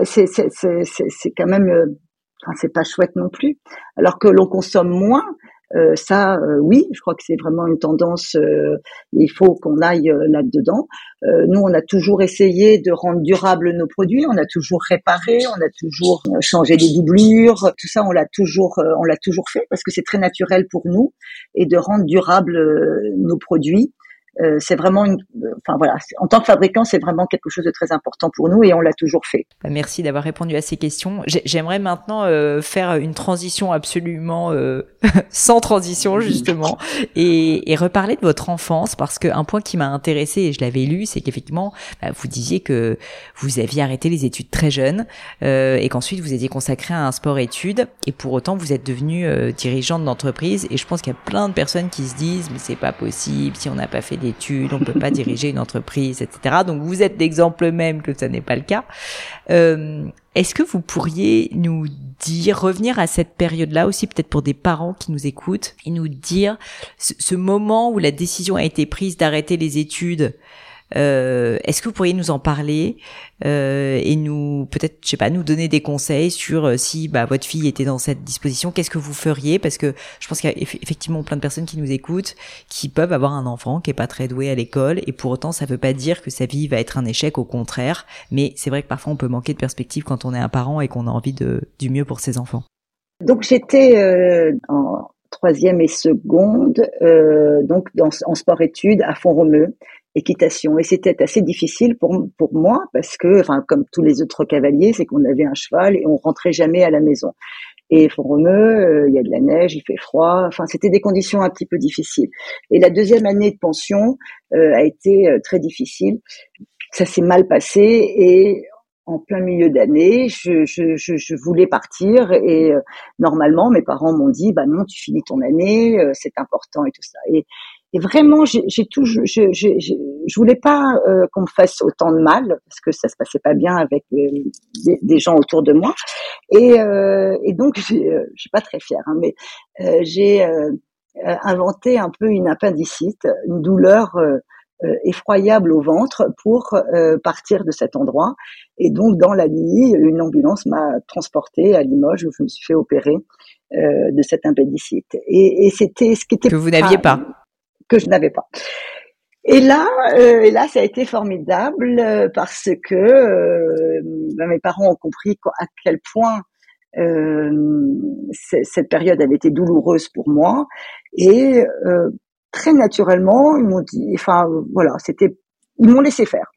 c'est c'est quand même, enfin, c'est pas chouette non plus. Alors que l'on consomme moins, euh, ça, euh, oui, je crois que c'est vraiment une tendance. Euh, il faut qu'on aille là-dedans. nous, on a toujours essayé de rendre durables nos produits. On a toujours réparé, on a toujours changé les doublures. Tout ça, on l'a toujours, on l'a toujours fait parce que c'est très naturel pour nous et de rendre durables nos produits. Euh, c'est vraiment une, enfin voilà, en tant que fabricant, c'est vraiment quelque chose de très important pour nous et on l'a toujours fait. Bah, merci d'avoir répondu à ces questions. J'aimerais maintenant euh, faire une transition absolument euh, sans transition justement et, et, reparler de votre enfance parce qu'un point qui m'a intéressé et je l'avais lu, c'est qu'effectivement, bah, vous disiez que vous aviez arrêté les études très jeune et qu'ensuite vous étiez consacré à un sport-études et pour autant vous êtes devenu dirigeante d'entreprise et je pense qu'il y a plein de personnes qui se disent mais c'est pas possible si on n'a pas fait on peut pas diriger une entreprise, etc. Donc vous êtes l'exemple même que ça n'est pas le cas. Euh, Est-ce que vous pourriez nous dire, revenir à cette période-là aussi, peut-être pour des parents qui nous écoutent, et nous dire ce moment où la décision a été prise d'arrêter les études, euh, Est-ce que vous pourriez nous en parler euh, et nous peut-être, je sais pas, nous donner des conseils sur euh, si bah, votre fille était dans cette disposition, qu'est-ce que vous feriez? Parce que je pense qu'il y a effectivement plein de personnes qui nous écoutent, qui peuvent avoir un enfant qui est pas très doué à l'école, et pour autant ça veut pas dire que sa vie va être un échec, au contraire. Mais c'est vrai que parfois on peut manquer de perspective quand on est un parent et qu'on a envie de du mieux pour ses enfants. Donc j'étais en troisième et seconde, donc en sport-études à Font-Romeu équitation. Et c'était assez difficile pour, pour moi parce que, enfin, comme tous les autres cavaliers, c'est qu'on avait un cheval et on rentrait jamais à la maison. Et Font-Romeu, euh, il y a de la neige, il fait froid. Enfin, c'était des conditions un petit peu difficiles. Et la deuxième année de pension euh, a été euh, très difficile. Ça s'est mal passé et en plein milieu d'année, je, je, je, je, voulais partir et normalement mes parents m'ont dit bah non tu finis ton année, c'est important et tout ça. Et, et vraiment, j'ai toujours, je, je, je, je, voulais pas euh, qu'on me fasse autant de mal parce que ça se passait pas bien avec euh, des, des, gens autour de moi. Et, euh, et donc, je suis pas très fière, hein, mais j'ai inventé un peu une appendicite, une douleur effroyable au ventre pour partir de cet endroit. Et donc, dans la nuit, une ambulance m'a transportée à Limoges où je me suis fait opérer de cette appendicite. Et, et c'était ce qui était que vous n'aviez pas que je n'avais pas. Et là, euh, et là, ça a été formidable euh, parce que euh, ben, mes parents ont compris à quel point cette période avait été douloureuse pour moi et très naturellement, ils m'ont dit, enfin voilà, c'était, ils m'ont laissé faire.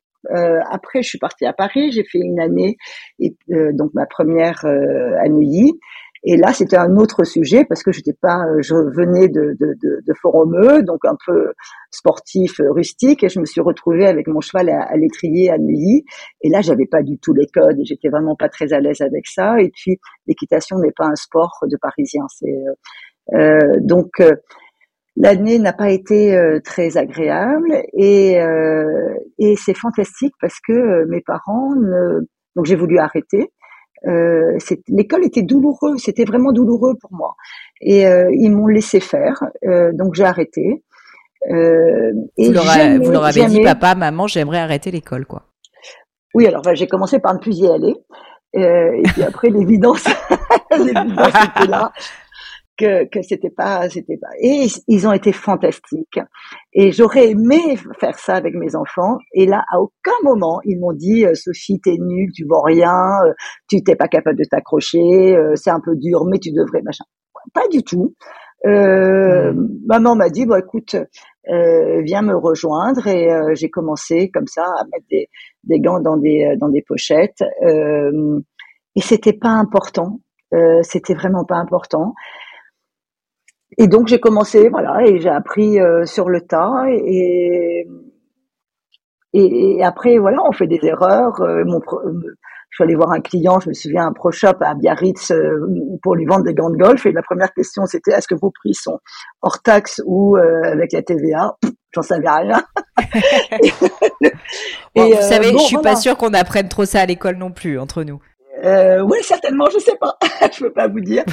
après, je suis partie à Paris, j'ai fait une année, et, donc ma première à Neuilly, et là, c'était un autre sujet parce que j'étais pas, je venais de, de, de, de Foromeux, donc un peu sportif, rustique, et je me suis retrouvée avec mon cheval à, l'étrier à Neuilly. Et là, j'avais pas du tout les codes et j'étais vraiment pas très à l'aise avec ça. Et puis, l'équitation n'est pas un sport de Parisien. C'est euh, euh donc euh, l'année n'a pas été très agréable et, et c'est fantastique parce que mes parents ne, donc j'ai voulu arrêter. Euh, l'école était douloureux, c'était vraiment douloureux pour moi. Et ils m'ont laissé faire, donc j'ai arrêté. Euh, et vous leur, avez dit, papa, maman, j'aimerais arrêter l'école, quoi. Oui, alors j'ai commencé par ne plus y aller. Euh, et puis après, l'évidence, l'évidence était là que, que c'était pas, c'était pas. Et ils ont été fantastiques. Et j'aurais aimé faire ça avec mes enfants. Et là, à aucun moment, ils m'ont dit, euh, Sophie, t'es nulle, tu vois rien, euh, tu t'es pas capable de t'accrocher, c'est un peu dur, mais tu devrais, machin. Pas du tout. Euh, mmh. Maman m'a dit, bon, écoute, euh, viens me rejoindre et euh, j'ai commencé comme ça à mettre des, des, gants dans des dans des pochettes euh, et c'était pas important, euh, c'était vraiment pas important. Et donc j'ai commencé, voilà, et j'ai appris sur le tas et, et, et après voilà, on fait des erreurs. mon je suis allée voir un client, je me souviens, un pro shop à Biarritz euh, pour lui vendre des gants de golf. Et la première question, c'était est-ce que vos prix sont hors taxe ou euh, avec la TVA J'en savais rien. et, vous euh, savez, je suis pas sûre qu'on apprenne trop ça à l'école non plus, entre nous. oui, certainement, je sais pas. je peux pas vous dire.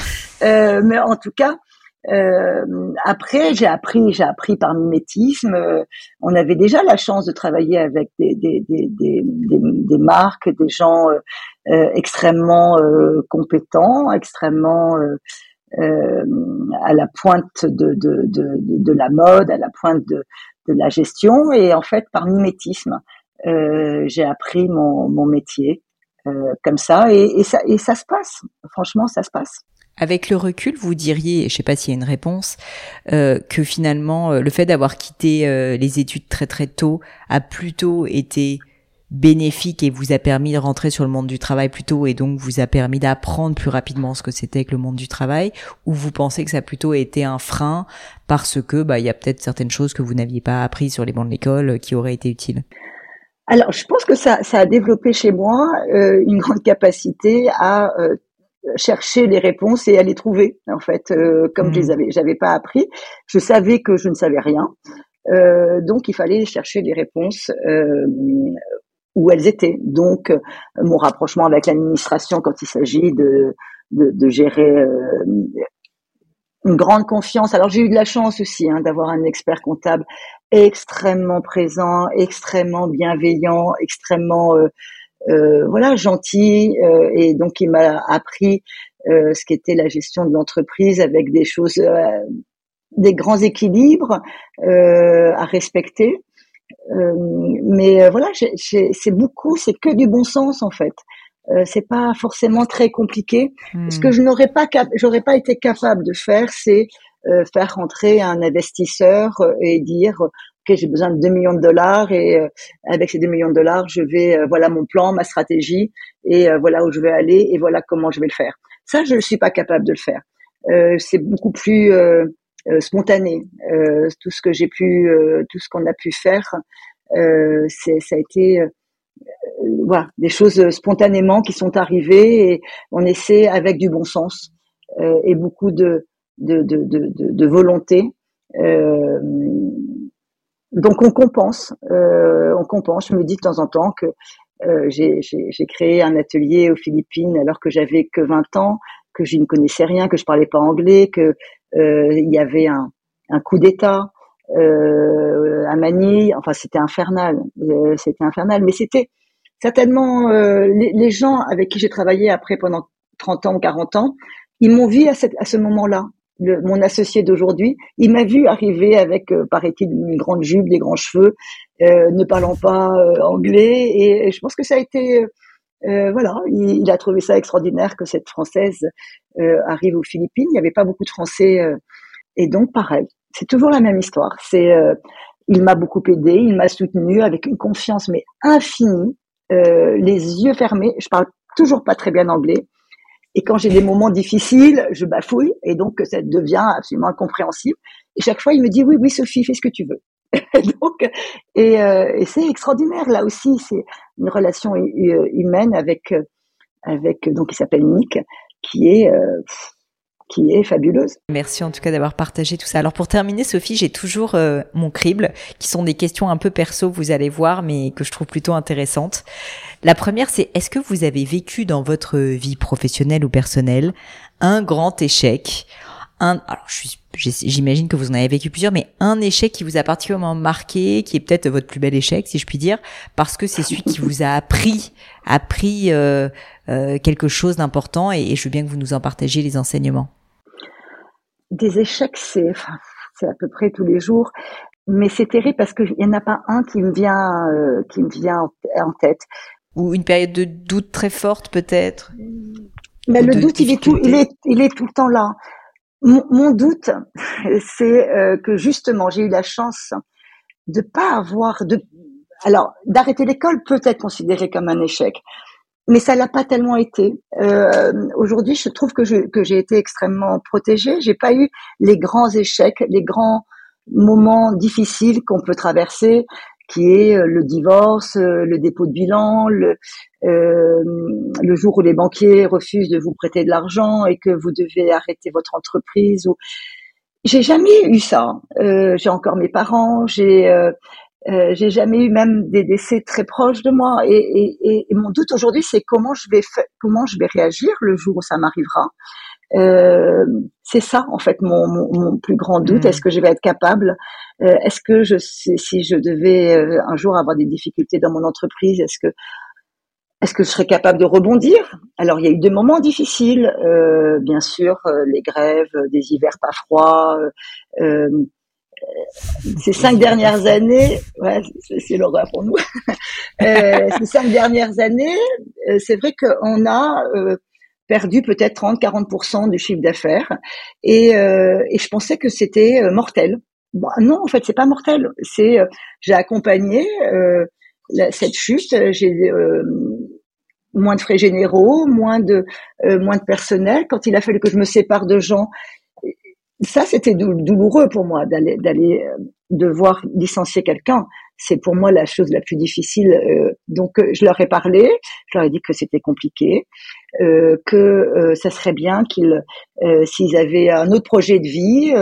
mais en tout cas, euh, après, j'ai appris, j'ai appris par mimétisme. Euh, on avait déjà la chance de travailler avec des, des, des, des, des marques, des gens euh, euh extrêmement compétents, extrêmement à la pointe de, de, de, de, la mode, à la pointe de, de la gestion. Et en fait, par mimétisme, j'ai appris mon, mon métier comme ça et, et, ça. et ça se passe. Franchement, ça se passe. Avec le recul, vous diriez, je sais pas s'il y a une réponse, euh, que finalement euh, le fait d'avoir quitté euh, les études très très tôt a plutôt été bénéfique et vous a permis de rentrer sur le monde du travail plus tôt et donc vous a permis d'apprendre plus rapidement ce que c'était que le monde du travail? Ou vous pensez que ça a plutôt été un frein parce que bah il y a peut-être certaines choses que vous n'aviez pas appris sur les bancs de l'école qui auraient été utiles? Alors, je pense que ça, ça a développé chez moi une grande capacité à chercher les réponses et à les trouver en fait euh, comme je les hmm. avais j'avais pas appris. Je savais que je ne savais rien. Euh, donc il fallait chercher les réponses euh, où elles étaient. Donc mon rapprochement avec l'administration quand il s'agit de, de, de gérer une grande confiance. Alors j'ai eu de la chance aussi hein, d'avoir un expert comptable extrêmement présent extrêmement bienveillant extrêmement euh, euh, voilà gentil euh, et donc il m'a appris euh, ce qu'était la gestion de l'entreprise avec des choses, des grands équilibres à respecter. mais voilà, c'est beaucoup, c'est que du bon sens en fait. Euh, c'est pas forcément très compliqué. Ce que hmm. je n'aurais pas, j'aurais pas été capable de faire, c'est faire rentrer un investisseur et dire ok, j'ai besoin de 2 millions de dollars et euh, avec ces 2 millions de dollars, je vais, euh, voilà mon plan, ma stratégie et euh, voilà où je vais aller et voilà comment je vais le faire. Ça, je ne suis pas capable de le faire. c'est beaucoup plus spontané. tout ce que j'ai pu, tout ce qu'on a pu faire, c'est, ça a été voilà, des choses spontanément qui sont arrivées et on essaie avec du bon sens et beaucoup de, de, de, de, volonté. Euh, donc on compense, euh, on compense. Je me dis de temps en temps que euh, j'ai créé un atelier aux Philippines alors que j'avais que 20 ans, que je ne connaissais rien, que je parlais pas anglais, que euh, y avait un, un coup d'État à Manille. Enfin, c'était infernal, c'était infernal. Mais c'était certainement les, les, gens avec qui j'ai travaillé après pendant 30 ans ou 40 ans, ils m'ont vu à, cette, à ce moment-là mon associé d'aujourd'hui, il m'a vu arriver avec, euh, paraît-il, une grande jupe, des grands cheveux, euh, ne parlant pas euh, anglais, et, je pense que ça a été, voilà, il, a trouvé ça extraordinaire que cette française arrive aux Philippines. Il n'y avait pas beaucoup de Français, et donc pareil, c'est toujours la même histoire. C'est, il m'a beaucoup aidé, il m'a soutenu avec une confiance mais infinie, les yeux fermés. Je parle toujours pas très bien anglais. Et quand j'ai des moments difficiles, je bafouille et donc ça devient absolument incompréhensible. Et chaque fois, il me dit oui, oui, Sophie, fais ce que tu veux. donc, et, euh, et c'est extraordinaire. Là aussi, c'est une relation humaine avec avec donc il s'appelle Nick, qui est euh, qui est fabuleuse. Merci en tout cas d'avoir partagé tout ça. Alors pour terminer, Sophie, j'ai toujours euh, mon crible, qui sont des questions un peu perso, vous allez voir, mais que je trouve plutôt intéressantes. La première, c'est est-ce que vous avez vécu dans votre vie professionnelle ou personnelle un grand échec? Un, alors j'imagine que vous en avez vécu plusieurs, mais un échec qui vous a particulièrement marqué, qui est peut-être votre plus bel échec, si je puis dire, parce que c'est celui qui vous a appris, appris euh, euh, quelque chose d'important, et, je veux bien que vous nous en partagiez les enseignements. Des échecs, c'est, c'est à peu près tous les jours, mais c'est terrible parce qu'il n'y en a pas un qui me vient, euh, qui me vient en tête. Ou une période de doute très forte, peut-être? Mais le doute, il est tout, il est, il est tout le temps là. Mon, doute, c'est euh, que justement, j'ai eu la chance de pas avoir de. Alors, d'arrêter l'école peut être considéré comme un échec, mais ça l'a pas tellement été. Euh, Aujourd'hui, je trouve que je, que j'ai été extrêmement protégée. J'ai pas eu les grands échecs, les grands moments difficiles qu'on peut traverser qui est euh, le divorce, euh, le dépôt de bilan, le, euh, le jour où les banquiers refusent de vous prêter de l'argent et que vous devez arrêter votre entreprise. Ou... J'ai jamais eu ça. Euh, j'ai encore mes parents. J'ai euh, j'ai jamais eu même des décès très proches de moi. Et, et, et mon doute aujourd'hui, c'est comment je vais comment je vais réagir le jour où ça m'arrivera. Euh, c'est ça en fait mon, mon, mon plus grand doute. Hmm. Est-ce que je vais être capable euh, Est-ce que je si je devais euh, un jour avoir des difficultés dans mon entreprise, est-ce que est-ce que je serais capable de rebondir? Alors il y a eu des moments difficiles, euh, bien sûr, les grèves, des hivers pas froids. Ces cinq dernières années, ouais, c'est l'horreur pour nous. ces cinq dernières années, c'est vrai qu'on a perdu peut-être 30-40% du chiffre d'affaires et, euh, je pensais que c'était euh, mortel. Non, en fait, c'est pas mortel. C'est euh, j'ai accompagné euh, cette chute. J'ai euh, moins de frais généraux, moins de moins de personnel. Quand il a fallu que je me sépare de gens, ça c'était douloureux pour moi d'aller d'aller devoir licencier quelqu'un c'est pour moi la chose la plus difficile. Euh, donc euh, je leur ai parlé, je leur ai dit que c'était compliqué, euh, que ça serait bien qu'ils, s'ils avaient un autre projet de vie,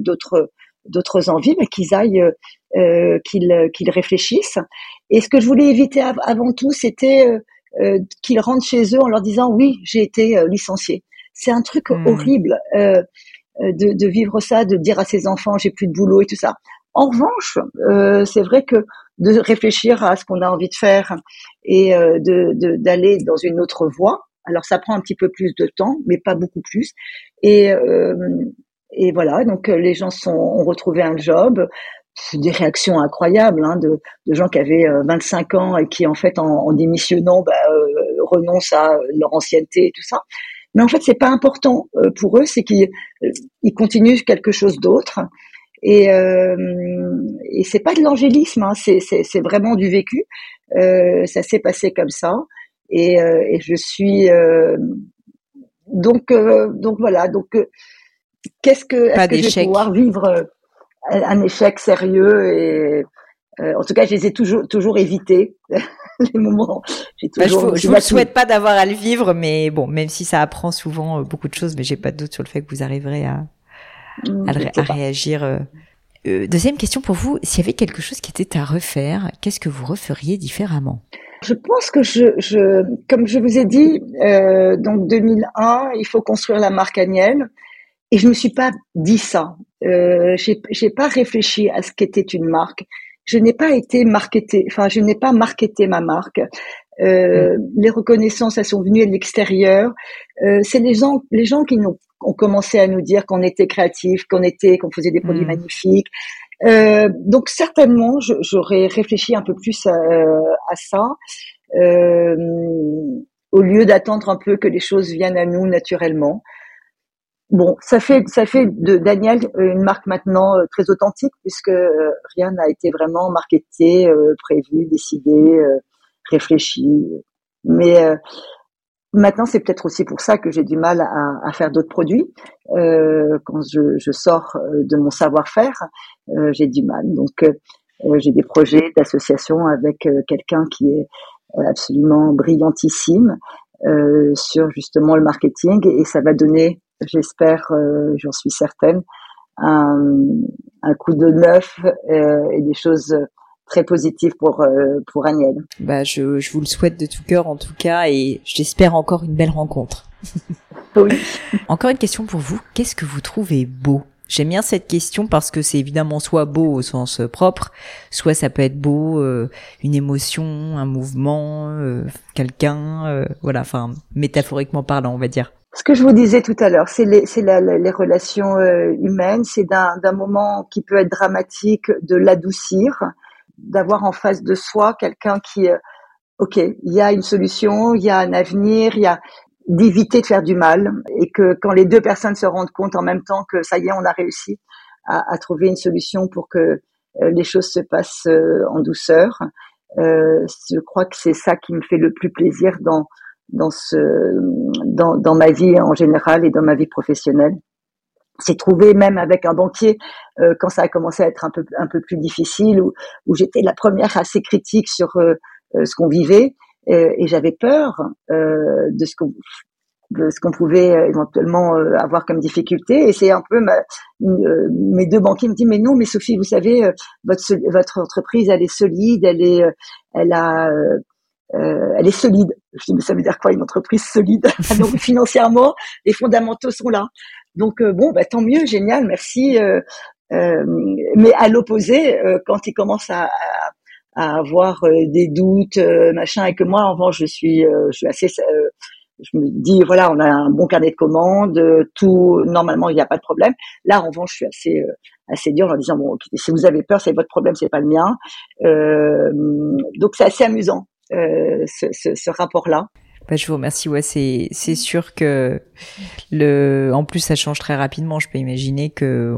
d'autres d'autres envies, mais qu'ils aillent, qu'ils qu'ils réfléchissent. Et ce que je voulais éviter avant tout, c'était qu'ils rentrent chez eux en leur disant oui, j'ai été licencié. C'est un truc hmm. horrible. De, de, vivre ça, de dire à ses enfants j'ai plus de boulot et tout ça. En revanche, euh, c'est vrai que de réfléchir à ce qu'on a envie de faire et euh, de d'aller dans une autre voie. Alors ça prend un petit peu plus de temps, mais pas beaucoup plus. Et euh, et voilà, donc les gens sont, ont retrouvé un job. Des réactions incroyables hein, de, de, gens qui avaient 25 ans et qui en fait en, en démissionnant bah, renoncent à leur ancienneté et tout ça. Mais en fait, c'est pas important pour eux, c'est qu'ils ils continuent quelque chose d'autre et, euh, et c'est pas de l'angélisme, hein, c'est, vraiment du vécu. Euh, ça s'est passé comme ça. Et, euh, et je suis euh, donc euh, donc voilà. Donc qu'est-ce que est-ce que je vais pouvoir vivre un échec sérieux et en tout cas, je les ai toujours toujours évités. les moments. Bah, je ne vous, souhaite pas d'avoir à le vivre, mais bon, même si ça apprend souvent beaucoup de choses, mais j'ai pas de doute sur le fait que vous arriverez à, Mm, à, réagir. Euh. Euh, deuxième question pour vous, s'il y avait quelque chose qui était à refaire, qu'est-ce que vous referiez différemment? Je pense que je, je, comme je vous ai dit, euh, donc 2001, il faut construire la marque Agnelle. Et je me suis pas dit ça. Euh, j'ai pas réfléchi à ce qu'était une marque. Je n'ai pas été marketé, enfin, je n'ai pas marketé ma marque. Euh, mm. Les reconnaissances, elles sont venues de l'extérieur. Euh, c'est les gens, les gens qui n'ont ont commencé à nous dire qu'on était créatifs, qu'on était, qu'on faisait des produits hmm. magnifiques. Euh, donc certainement, j'aurais réfléchi un peu plus à, à ça, euh, au lieu d'attendre un peu que les choses viennent à nous naturellement. Bon, ça fait ça fait de Daniel une marque maintenant euh, très authentique puisque euh, rien n'a été vraiment marketé, euh, prévu, décidé, réfléchi. Mais Maintenant, c'est peut-être aussi pour ça que j'ai du mal à, faire d'autres produits. Euh, quand je, je, sors euh, de mon savoir-faire, euh, j'ai du mal. Donc, euh, j'ai des projets d'association avec quelqu'un qui est absolument brillantissime sur justement le marketing et ça va donner j'espère, j'en suis certaine, un, un coup de neuf et des choses très positives pour pour Agnès. Bah je, je vous le souhaite de tout cœur en tout cas et j'espère encore une belle rencontre. oui. Encore une question pour vous. Qu'est-ce que vous trouvez beau? J'aime bien cette question parce que c'est évidemment soit beau au sens euh, propre, soit ça peut être beau, euh, une émotion, un mouvement, euh, quelqu'un, voilà, enfin métaphoriquement parlant, on va dire. Ce que je vous disais tout à l'heure, c'est les, les relations humaines, c'est d'un moment qui peut être dramatique, de l'adoucir, d'avoir en face de soi quelqu'un qui, ok, il y a une solution, il y a un avenir, il y a, d'éviter de faire du mal et que quand les deux personnes se rendent compte en même temps que ça y est, on a réussi à, à trouver une solution pour que euh, les choses se passent euh, en douceur. Euh, je crois que c'est ça qui me fait le plus plaisir dans dans ce dans, dans ma vie en général et dans ma vie professionnelle. C'est trouvé même avec un banquier euh, quand ça a commencé à être un peu un peu plus difficile où, où j'étais la première assez critique sur ce qu'on vivait et, et j'avais peur euh, de ce qu'on de ce qu'on pouvait euh, éventuellement euh, avoir comme difficulté. Et c'est un peu ma, euh, mes deux banquiers me disent mais non, mais Sophie, vous savez, votre votre entreprise, elle est solide, elle est, elle a, euh, elle est solide. Je dis mais ça veut dire quoi une entreprise solide? Donc financièrement, les fondamentaux sont là. Donc bon, bah, tant mieux, génial, merci. mais à l'opposé, quand ils commencent à, à à avoir euh, des doutes, euh, machin, et que moi, en revanche, je suis, euh, je suis assez, je me dis, voilà, on a un bon carnet de commandes, tout, normalement, il n'y a pas de problème. Là, en revanche, je suis assez, assez dur en disant, bon, si vous avez peur, c'est votre problème, c'est pas le mien. donc, c'est assez amusant, ce, ce, ce rapport-là. Bah, je vous remercie. Ouais, c'est c'est sûr que le, en plus ça change très rapidement. Je peux imaginer que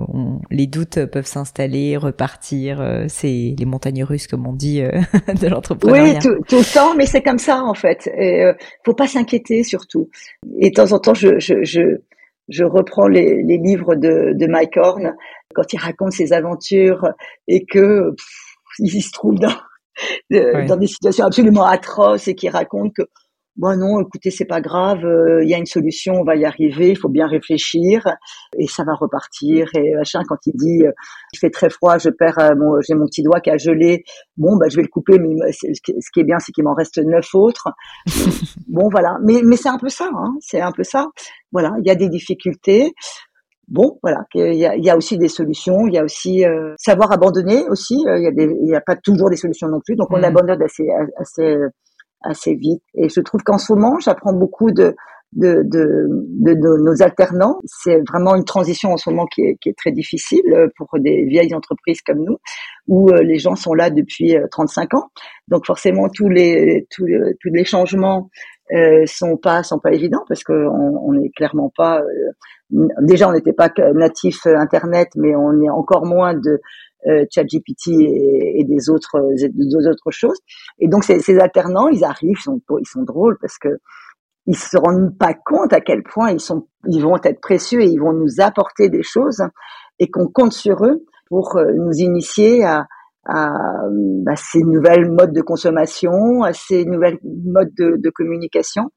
les doutes peuvent s'installer, repartir. Euh, c'est les montagnes russes, comme on dit, euh, de l'entrepreneuriat. Oui, tout, tout, le temps, mais c'est comme ça en fait. Et, euh, faut pas s'inquiéter surtout. Et de temps en temps, je je je, je reprends les, les livres de, de Mike Horn quand il raconte ses aventures et que il se trouve dans dans des situations absolument atroces et qui raconte que bon non, écoutez, c'est pas grave, euh, il y a une solution, on va y arriver, il faut bien réfléchir et ça va repartir. Et machin, quand il dit, euh, il fait très froid, je perds, euh, mon, j'ai mon petit doigt qui a gelé, bon bah je vais le couper, mais ce qui est bien, c'est qu'il m'en reste neuf autres. bon voilà, mais mais c'est un peu ça, hein, c'est un peu ça. Voilà, il y a des difficultés. Bon, voilà, il y a, y a, aussi des solutions, il y a aussi savoir abandonner aussi. Il y a des, il y a pas toujours des solutions non plus, donc on mmh. abandonne assez, assez assez vite. Et je trouve qu'en ce moment, j'apprends beaucoup de, de, de, de, nos alternants. C'est vraiment une transition en ce moment qui est, qui est, très difficile euh, pour des vieilles entreprises comme nous, où euh, les gens sont là depuis 35 euh, ans. Donc forcément, tous les, tous, tous les changements euh, sont pas sont pas évidents parce qu'on on n'est clairement pas déjà on n'était pas natif internet mais on est encore moins de euh, ChatGPT et, et, des autres des autres choses. Et donc ces, ces alternants, ils arrivent, ils sont, ils sont drôles parce que ils se rendent pas compte à quel point ils sont, ils vont être précieux et ils vont nous apporter des choses et qu'on compte sur eux pour euh, nous initier à, à, à, ces nouvelles modes de consommation, à ces nouvelles modes de, communication.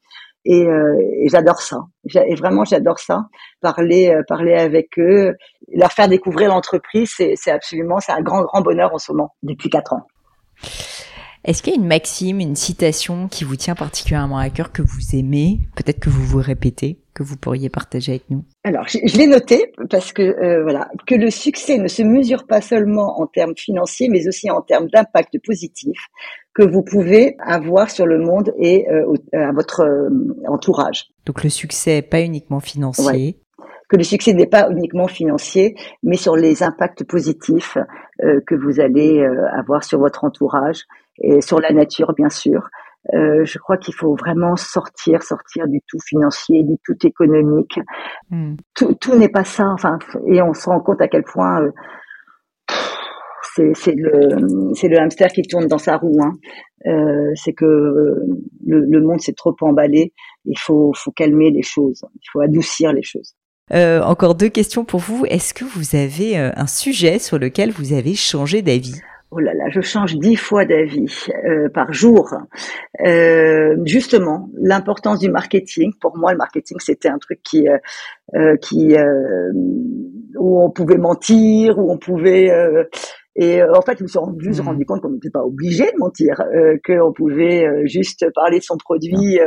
Et, euh, et j'adore ça. Et vraiment, j'adore ça. Parler, euh, parler avec eux, leur faire découvrir l'entreprise, c'est absolument, c'est un grand, grand bonheur en ce moment depuis quatre ans. Est-ce qu'il y a une maxime, une citation qui vous tient particulièrement à cœur, que vous aimez, peut-être que vous vous répétez, que vous pourriez partager avec nous Alors, je, l'ai noté parce que euh, voilà, que le succès ne se mesure pas seulement en termes financiers, mais aussi en termes d'impact positif que vous pouvez avoir sur le monde et euh, à votre euh, entourage. Donc le succès pas uniquement financier, que le succès n'est pas uniquement financier, mais sur les impacts positifs que vous allez avoir sur votre entourage et sur la nature, bien sûr. Euh, je crois qu'il faut vraiment sortir, sortir du tout financier, du tout économique. Hmm. Tout, tout n'est pas ça. Enfin, et on se rend compte à quel point euh, c'est le hamster qui tourne dans sa roue. Hein. Euh, c'est que le, le monde s'est trop emballé. Il faut faut calmer les choses. Il faut adoucir les choses. Euh, encore deux questions pour vous. Est-ce que vous avez un sujet sur lequel vous avez changé d'avis? Oh là là, je change dix fois d'avis euh, par jour. Euh, justement, l'importance du marketing. Pour moi, le marketing, c'était un truc qui, euh, qui où on pouvait mentir, où on pouvait et en fait, je me suis juste mmh. rendu compte qu'on n'était pas obligé de mentir, euh, qu'on pouvait juste parler de son produit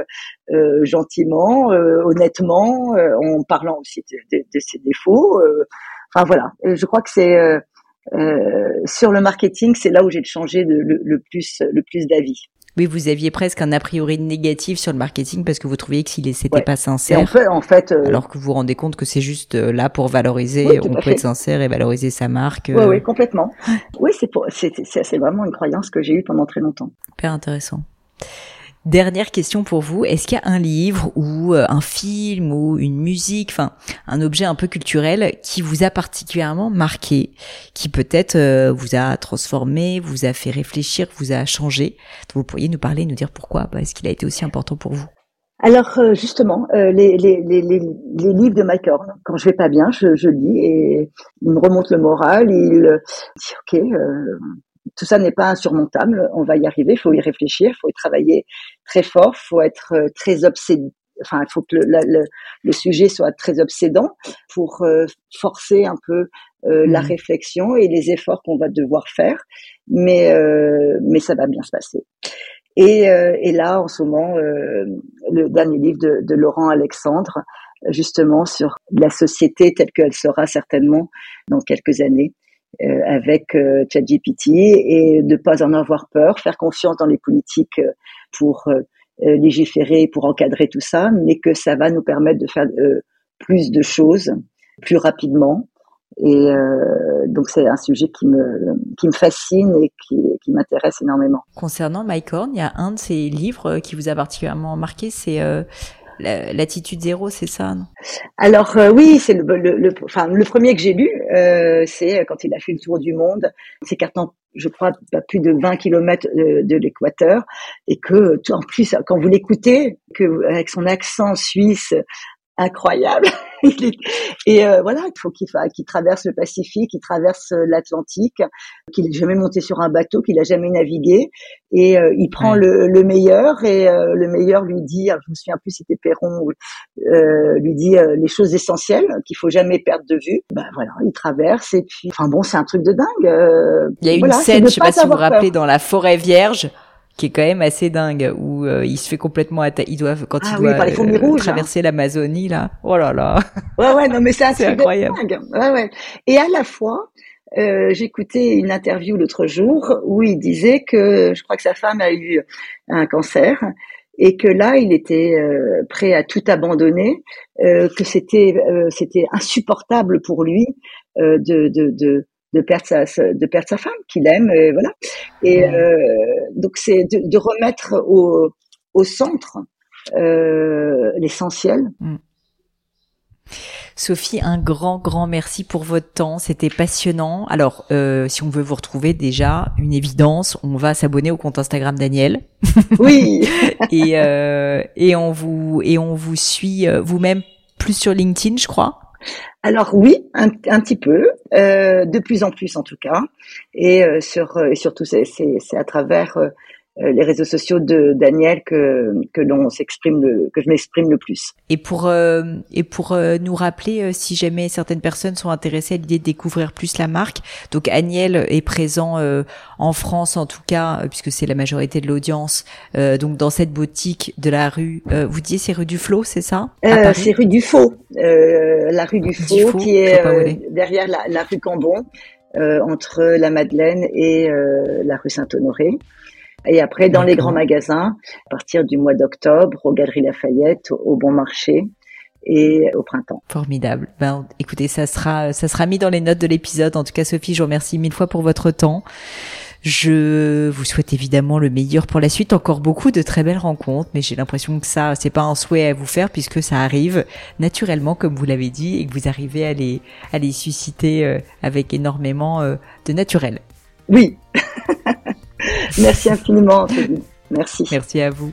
euh, gentiment, honnêtement, en parlant aussi de, de, de ses défauts. enfin voilà, je crois que c'est euh, sur le marketing, c'est là où j'ai changé le, plus, le plus d'avis. Oui, vous aviez presque un a priori négatif sur le marketing parce que vous trouviez que s'il n'était pas sincère. en fait, en fait euh, alors que vous vous rendez compte que c'est juste euh, là pour valoriser, on peut être sincère et valoriser sa marque. Oui, oui, complètement. Oui, c'est c'est vraiment une croyance que j'ai eue pendant très longtemps. Hyper intéressant. Dernière question pour vous, est-ce qu'il y a un livre ou euh, un film ou une musique, enfin un objet un peu culturel qui vous a particulièrement marqué, qui peut-être euh, vous a transformé, vous a fait réfléchir, vous a changé? Vous pourriez nous parler, nous dire pourquoi Est-ce qu'il a été aussi important pour vous alors euh, justement, les, livres de Mike Horn, quand je vais pas bien, je, je lis et il me remonte le moral. Il dit ok, tout ça n'est pas insurmontable, on va y arriver, il faut y réfléchir, il faut y travailler très fort, il faut être euh, très obsédé. Enfin, il faut que le, le, sujet soit très obsédant pour euh, forcer un peu euh, la mmh. réflexion et les efforts qu'on va devoir faire, mais mais ça va bien se passer. Et, et là, en ce moment, le dernier livre de, de Laurent Alexandre, justement sur la société telle qu'elle sera certainement dans quelques années, euh, avec euh, ChatGPT et de pas en avoir peur, faire confiance dans les politiques euh, pour légiférer, pour encadrer tout ça, mais que ça va nous permettre de faire plus de choses plus rapidement. Et donc c'est un sujet qui me qui me fascine et qui, qui m'intéresse énormément. Concernant Mike Horn, il y a un de ses livres qui vous a particulièrement marqué, c'est L'attitude zéro, c'est ça non? Alors euh, oui, c'est le, le, enfin, le premier que j'ai lu, euh, c'est quand il a fait le tour du monde, s'écartant, je crois, pas plus de 20 kilomètres de, de l'équateur, et que en plus, quand vous l'écoutez, que avec son accent suisse incroyable. et euh, voilà, il faut qu'il traverse le Pacifique, qu'il traverse euh, l'Atlantique, qu'il n'ait jamais monté sur un bateau, qu'il a jamais navigué, et euh, il prend le, le, meilleur et le meilleur lui dit, je me souviens plus c'était Perron, lui dit les choses essentielles qu'il faut jamais perdre de vue. Ben voilà, il traverse et puis, enfin bon, c'est un truc de dingue. il y a une scène, je sais pas, si vous vous rappelez, dans la forêt vierge qui est quand même assez dingue où euh, il se fait complètement il doit quand il ah doit euh, hein. traverser l'Amazonie là oh là là ouais ouais non mais c'est incroyable dingue. ouais ouais et à la fois euh, j'écoutais une interview l'autre jour où il disait que je crois que sa femme a eu un cancer et que là il était euh, prêt à tout abandonner que c'était c'était insupportable pour lui de, de, de de perdre sa, de perdre sa femme qu'il aime et voilà et euh, donc c'est de, de, remettre au, au centre euh, l'essentiel mm. Sophie, un grand, grand merci pour votre temps. C'était passionnant. Alors, euh, si on veut vous retrouver, déjà, une évidence, on va s'abonner au compte Instagram Daniel. Oui. et, euh, et on vous et on vous suit euh, vous-même plus sur LinkedIn, je crois. Alors oui, un, petit peu, euh, de plus en plus en tout cas, et euh, euh, surtout c'est à travers les réseaux sociaux de Daniel que que l'on s'exprime le que je m'exprime le plus. Et pour euh, et pour euh, nous rappeler si jamais certaines personnes sont intéressées à l'idée de découvrir plus la marque, donc Daniel est présent en France en tout cas puisque c'est la majorité de l'audience donc dans cette boutique de la rue vous disiez c'est rue du Flot, c'est ça? C'est rue du Faux, la rue du Faux, qui est derrière la, la, rue Cambon. entre la Madeleine et la rue Saint-Honoré. Et après, dans les grands magasins, à partir du mois d'octobre, aux Galeries Lafayette, au Bon Marché et au printemps. Formidable. Ben, écoutez, ça sera, ça sera mis dans les notes de l'épisode. En tout cas, Sophie, je vous remercie mille fois pour votre temps. Je vous souhaite évidemment le meilleur pour la suite. Encore beaucoup de très belles rencontres, mais j'ai l'impression que ça, c'est pas un souhait à vous faire puisque ça arrive naturellement, comme vous l'avez dit, et que vous arrivez à les, à les susciter euh, avec énormément euh, de naturel. Oui. Merci infiniment, Merci. Merci à vous.